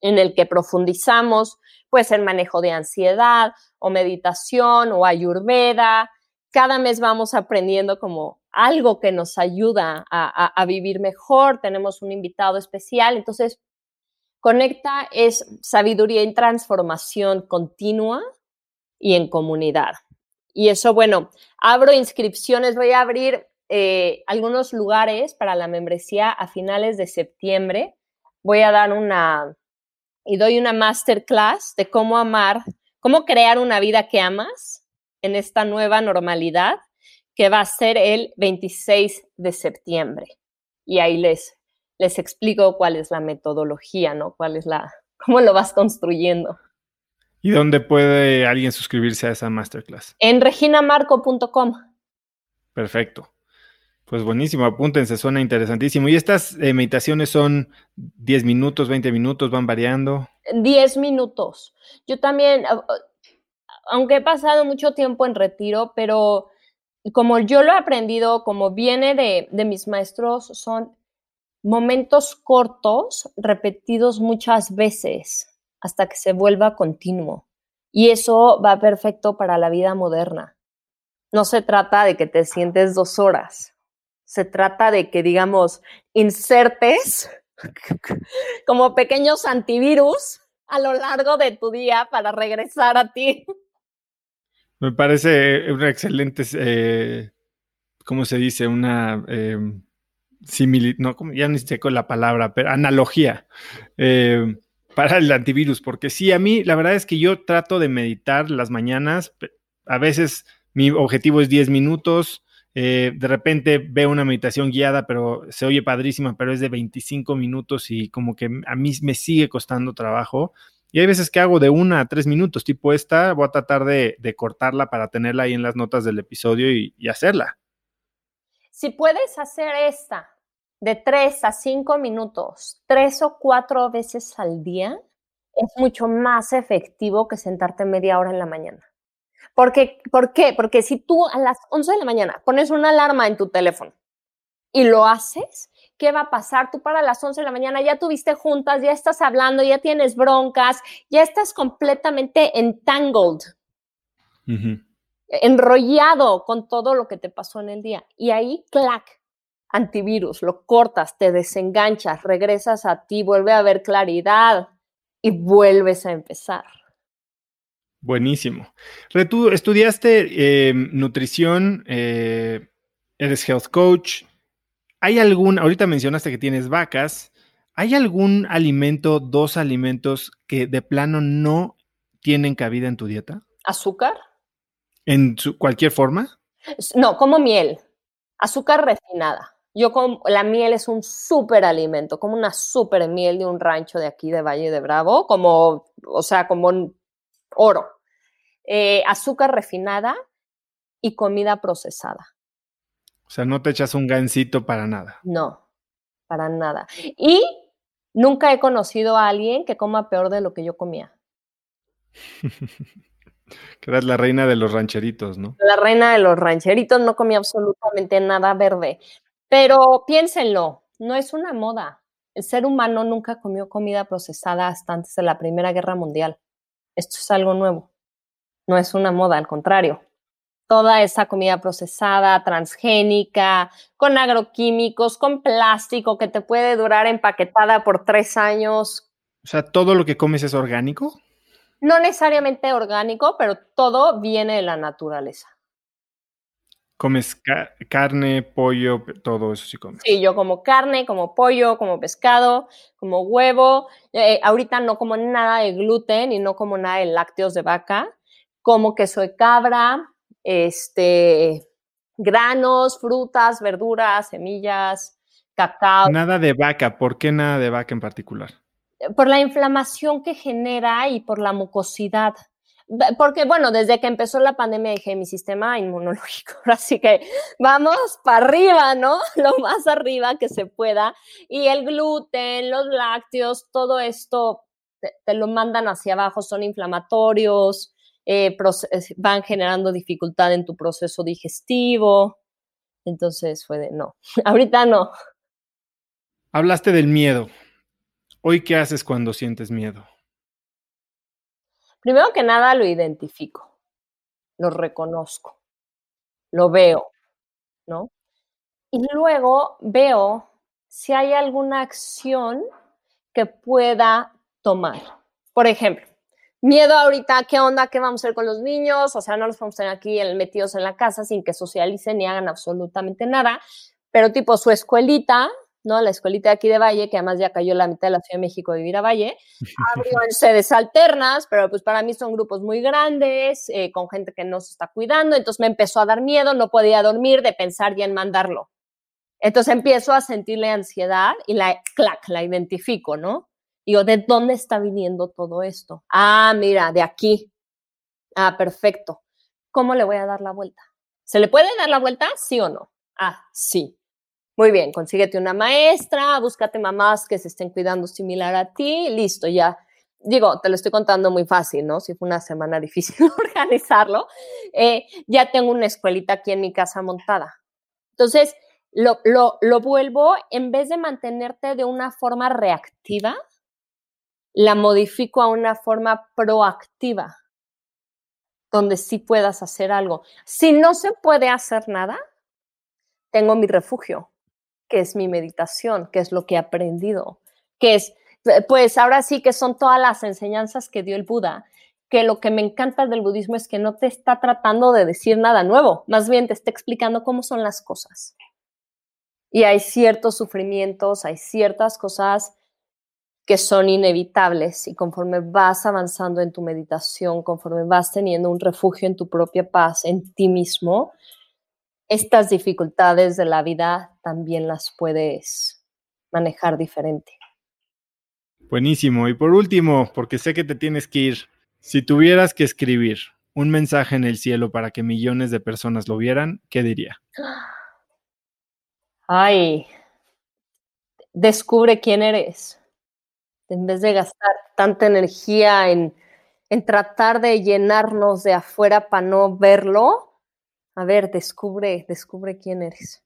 en el que profundizamos, puede ser manejo de ansiedad o meditación o ayurveda. Cada mes vamos aprendiendo como algo que nos ayuda a, a vivir mejor. Tenemos un invitado especial. Entonces, Conecta es sabiduría y transformación continua y en comunidad. Y eso, bueno, abro inscripciones, voy a abrir eh, algunos lugares para la membresía a finales de septiembre. Voy a dar una, y doy una masterclass de cómo amar, cómo crear una vida que amas en esta nueva normalidad que va a ser el 26 de septiembre. Y ahí les, les explico cuál es la metodología, ¿no? Cuál es la, cómo lo vas construyendo. ¿Y dónde puede alguien suscribirse a esa masterclass? En reginamarco.com. Perfecto. Pues buenísimo, apúntense, suena interesantísimo. ¿Y estas meditaciones son 10 minutos, 20 minutos, van variando? 10 minutos. Yo también, aunque he pasado mucho tiempo en retiro, pero como yo lo he aprendido, como viene de, de mis maestros, son momentos cortos, repetidos muchas veces hasta que se vuelva continuo. Y eso va perfecto para la vida moderna. No se trata de que te sientes dos horas. Se trata de que, digamos, insertes como pequeños antivirus a lo largo de tu día para regresar a ti. Me parece una excelente, eh, ¿cómo se dice? Una eh, similitud, no, ya ni sé con la palabra, pero analogía. Eh, para el antivirus, porque sí, a mí la verdad es que yo trato de meditar las mañanas, a veces mi objetivo es 10 minutos, eh, de repente veo una meditación guiada, pero se oye padrísima, pero es de 25 minutos y como que a mí me sigue costando trabajo. Y hay veces que hago de una a tres minutos, tipo esta, voy a tratar de, cortarla para tenerla ahí en las notas del episodio y, y hacerla. Si puedes hacer esta de tres a cinco minutos, tres o cuatro veces al día, es mucho más efectivo que sentarte media hora en la mañana. Porque, ¿Por qué? Porque si tú a las 11 de la mañana pones una alarma en tu teléfono y lo haces, ¿qué va a pasar? Tú para las 11 de la mañana ya tuviste juntas, ya estás hablando, ya tienes broncas, ya estás completamente entangled, enrollado con todo lo que te pasó en el día. Y ahí, clac, antivirus, lo cortas, te desenganchas, regresas a ti, vuelve a haber claridad y vuelves a empezar. Buenísimo. Estudiaste em, nutrición, eh, eres health coach. ¿Hay algún, ahorita mencionaste que tienes vacas, ¿hay algún alimento, dos alimentos que de plano no tienen cabida en tu dieta? ¿Azúcar? ¿En cualquier forma? No, como miel, azúcar refinada. Yo como, la miel es un súper alimento, como una súper miel de un rancho de aquí de Valle de Bravo, como, o sea, como oro. Eh, azúcar refinada y comida procesada. O sea, no te echas un gansito para nada. No, para nada. Y nunca he conocido a alguien que coma peor de lo que yo comía. que eras la reina de los rancheritos, ¿no? La reina de los rancheritos, no comía absolutamente nada verde. Pero piénsenlo, no es una moda. El ser humano nunca comió comida procesada hasta antes de la Primera Guerra Mundial. Esto es algo nuevo no es una moda, al contrario. Toda esa comida procesada, transgénica, con agroquímicos, con plástico que te puede durar empaquetada por tres años. O sea, ¿todo lo que comes es orgánico? No necesariamente orgánico, pero todo viene de la naturaleza. ¿Comes carne, pollo, todo eso sí comes? Sí, yo como carne, como pollo, como pescado, como huevo. Eh, ahorita no como nada de gluten y no como nada de lácteos de vaca como queso de cabra, este, granos, frutas, verduras, semillas, cacao. Nada de vaca, ¿por qué nada de vaca en particular? Por la inflamación que genera y por la mucosidad. Porque, bueno, desde que empezó la pandemia dije mi sistema inmunológico, así que vamos para arriba, ¿no? Lo más arriba que se pueda. Y el gluten, los lácteos, todo esto te lo mandan hacia abajo, son inflamatorios, eh, van generando dificultad en tu proceso digestivo. Entonces fue de no, ahorita no. Hablaste del miedo. ¿Hoy qué haces cuando sientes miedo? Primero que nada lo identifico, lo reconozco, lo veo, ¿no? Y luego veo si hay alguna acción que pueda tomar. Por ejemplo, miedo ahorita, ¿qué onda? ¿Qué vamos a hacer con los niños? O sea, no los vamos a tener aquí metidos en la casa sin que socialicen ni hagan absolutamente nada, pero tipo su escuelita, ¿no? La escuelita de aquí de Valle, que además ya cayó la mitad de la Ciudad de México de vivir a Valle, abrió en sedes alternas, pero pues para mí son grupos muy grandes, eh, con gente que no se está cuidando, entonces me empezó a dar miedo, no podía dormir de pensar ya en mandarlo. Entonces empiezo a sentirle ansiedad y la, clac, la identifico, ¿no? Digo, ¿de dónde está viniendo todo esto? Ah, mira, de aquí. Ah, perfecto. ¿Cómo le voy a dar la vuelta? ¿Se le puede dar la vuelta? ¿Sí o no? Ah, sí. Muy bien, consíguete una maestra, búscate mamás que se estén cuidando similar a ti, listo, ya. Digo, te lo estoy contando muy fácil, ¿no? Si fue una semana difícil organizarlo, eh, ya tengo una escuelita aquí en mi casa montada. Entonces, lo, lo, lo vuelvo, en vez de mantenerte de una forma reactiva, la modifico a una forma proactiva, donde sí puedas hacer algo. Si no se puede hacer nada, tengo mi refugio, que es mi meditación, que es lo que he aprendido, que es, pues ahora sí que son todas las enseñanzas que dio el Buda, que lo que me encanta del budismo es que no te está tratando de decir nada nuevo, más bien te está explicando cómo son las cosas. Y hay ciertos sufrimientos, hay ciertas cosas que son inevitables y conforme vas avanzando en tu meditación, conforme vas teniendo un refugio en tu propia paz, en ti mismo, estas dificultades de la vida también las puedes manejar diferente. Buenísimo. Y por último, porque sé que te tienes que ir, si tuvieras que escribir un mensaje en el cielo para que millones de personas lo vieran, ¿qué diría? Ay, descubre quién eres. En vez de gastar tanta energía en, en tratar de llenarnos de afuera para no verlo, a ver, descubre, descubre quién eres.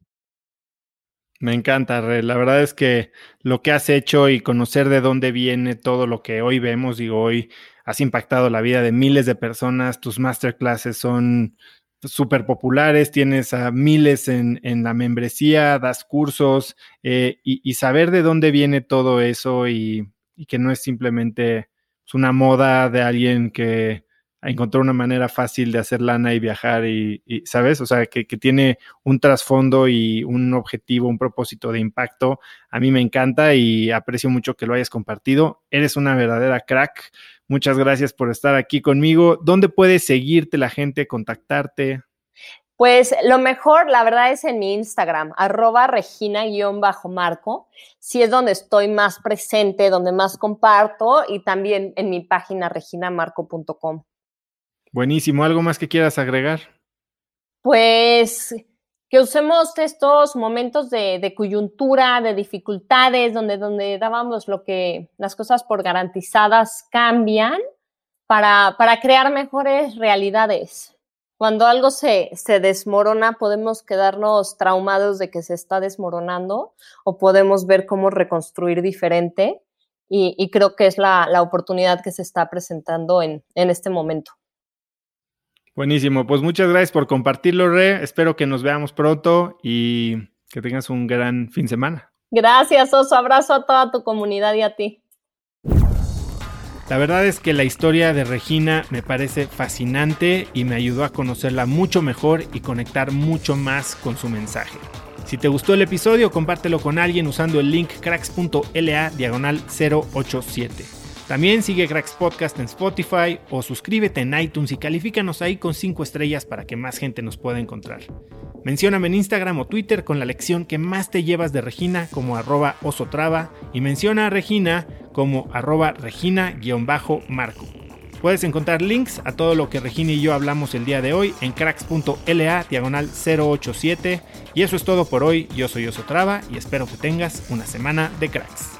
Me encanta. La verdad es que lo que has hecho y conocer de dónde viene todo lo que hoy vemos, digo, hoy has impactado la vida de miles de personas, tus masterclasses son súper populares, tienes a miles en, en, la membresía, das cursos eh, y, y, saber de dónde viene todo eso y, y que no es simplemente una moda de alguien que encontrar una manera fácil de hacer lana y viajar y, ¿sabes? O sea, que, que, tiene un trasfondo y un objetivo, un propósito de impacto. A mí me encanta y aprecio mucho que lo hayas compartido. Eres una verdadera crack. Muchas gracias por estar aquí conmigo. ¿Dónde puede seguirte la gente, contactarte? Pues lo mejor, la verdad, es en mi Instagram, arroba regina-marco. Si es donde estoy más presente, donde más comparto y también en mi página reginamarco.com. Buenísimo. ¿Algo más que quieras agregar? Pues que usemos estos momentos de, coyuntura, de dificultades, donde, donde dábamos lo que las cosas por garantizadas cambian para, para crear mejores realidades. Cuando algo se, se desmorona, podemos quedarnos traumados de que se está desmoronando o podemos ver cómo reconstruir diferente. Y, y creo que es la, la, oportunidad que se está presentando en, en este momento. Buenísimo, pues muchas gracias por compartirlo, Re. Espero que nos veamos pronto y que tengas un gran fin de semana. Gracias, Oso. Abrazo a toda tu comunidad y a ti. La verdad es que la historia de Regina me parece fascinante y me ayudó a conocerla mucho mejor y conectar mucho más con su mensaje. Si te gustó el episodio, compártelo con alguien usando el link cracks.la diagonal 087. También sigue Cracks Podcast en Spotify o suscríbete en iTunes y califícanos ahí con 5 estrellas para que más gente nos pueda encontrar. Mencióname en Instagram o Twitter con la lección que más te llevas de Regina como arroba osotrava y menciona a Regina como arroba regina-marco. Puedes encontrar links a todo lo que Regina y yo hablamos el día de hoy en cracks.la diagonal 087. Y eso es todo por hoy. Yo soy Osotrava y espero que tengas una semana de cracks.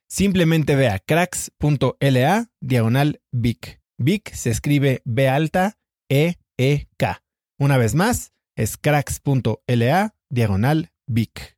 Simplemente ve a cracks.la diagonal Vic. Vic se escribe B alta E E K. Una vez más, es cracks.la diagonal Vic.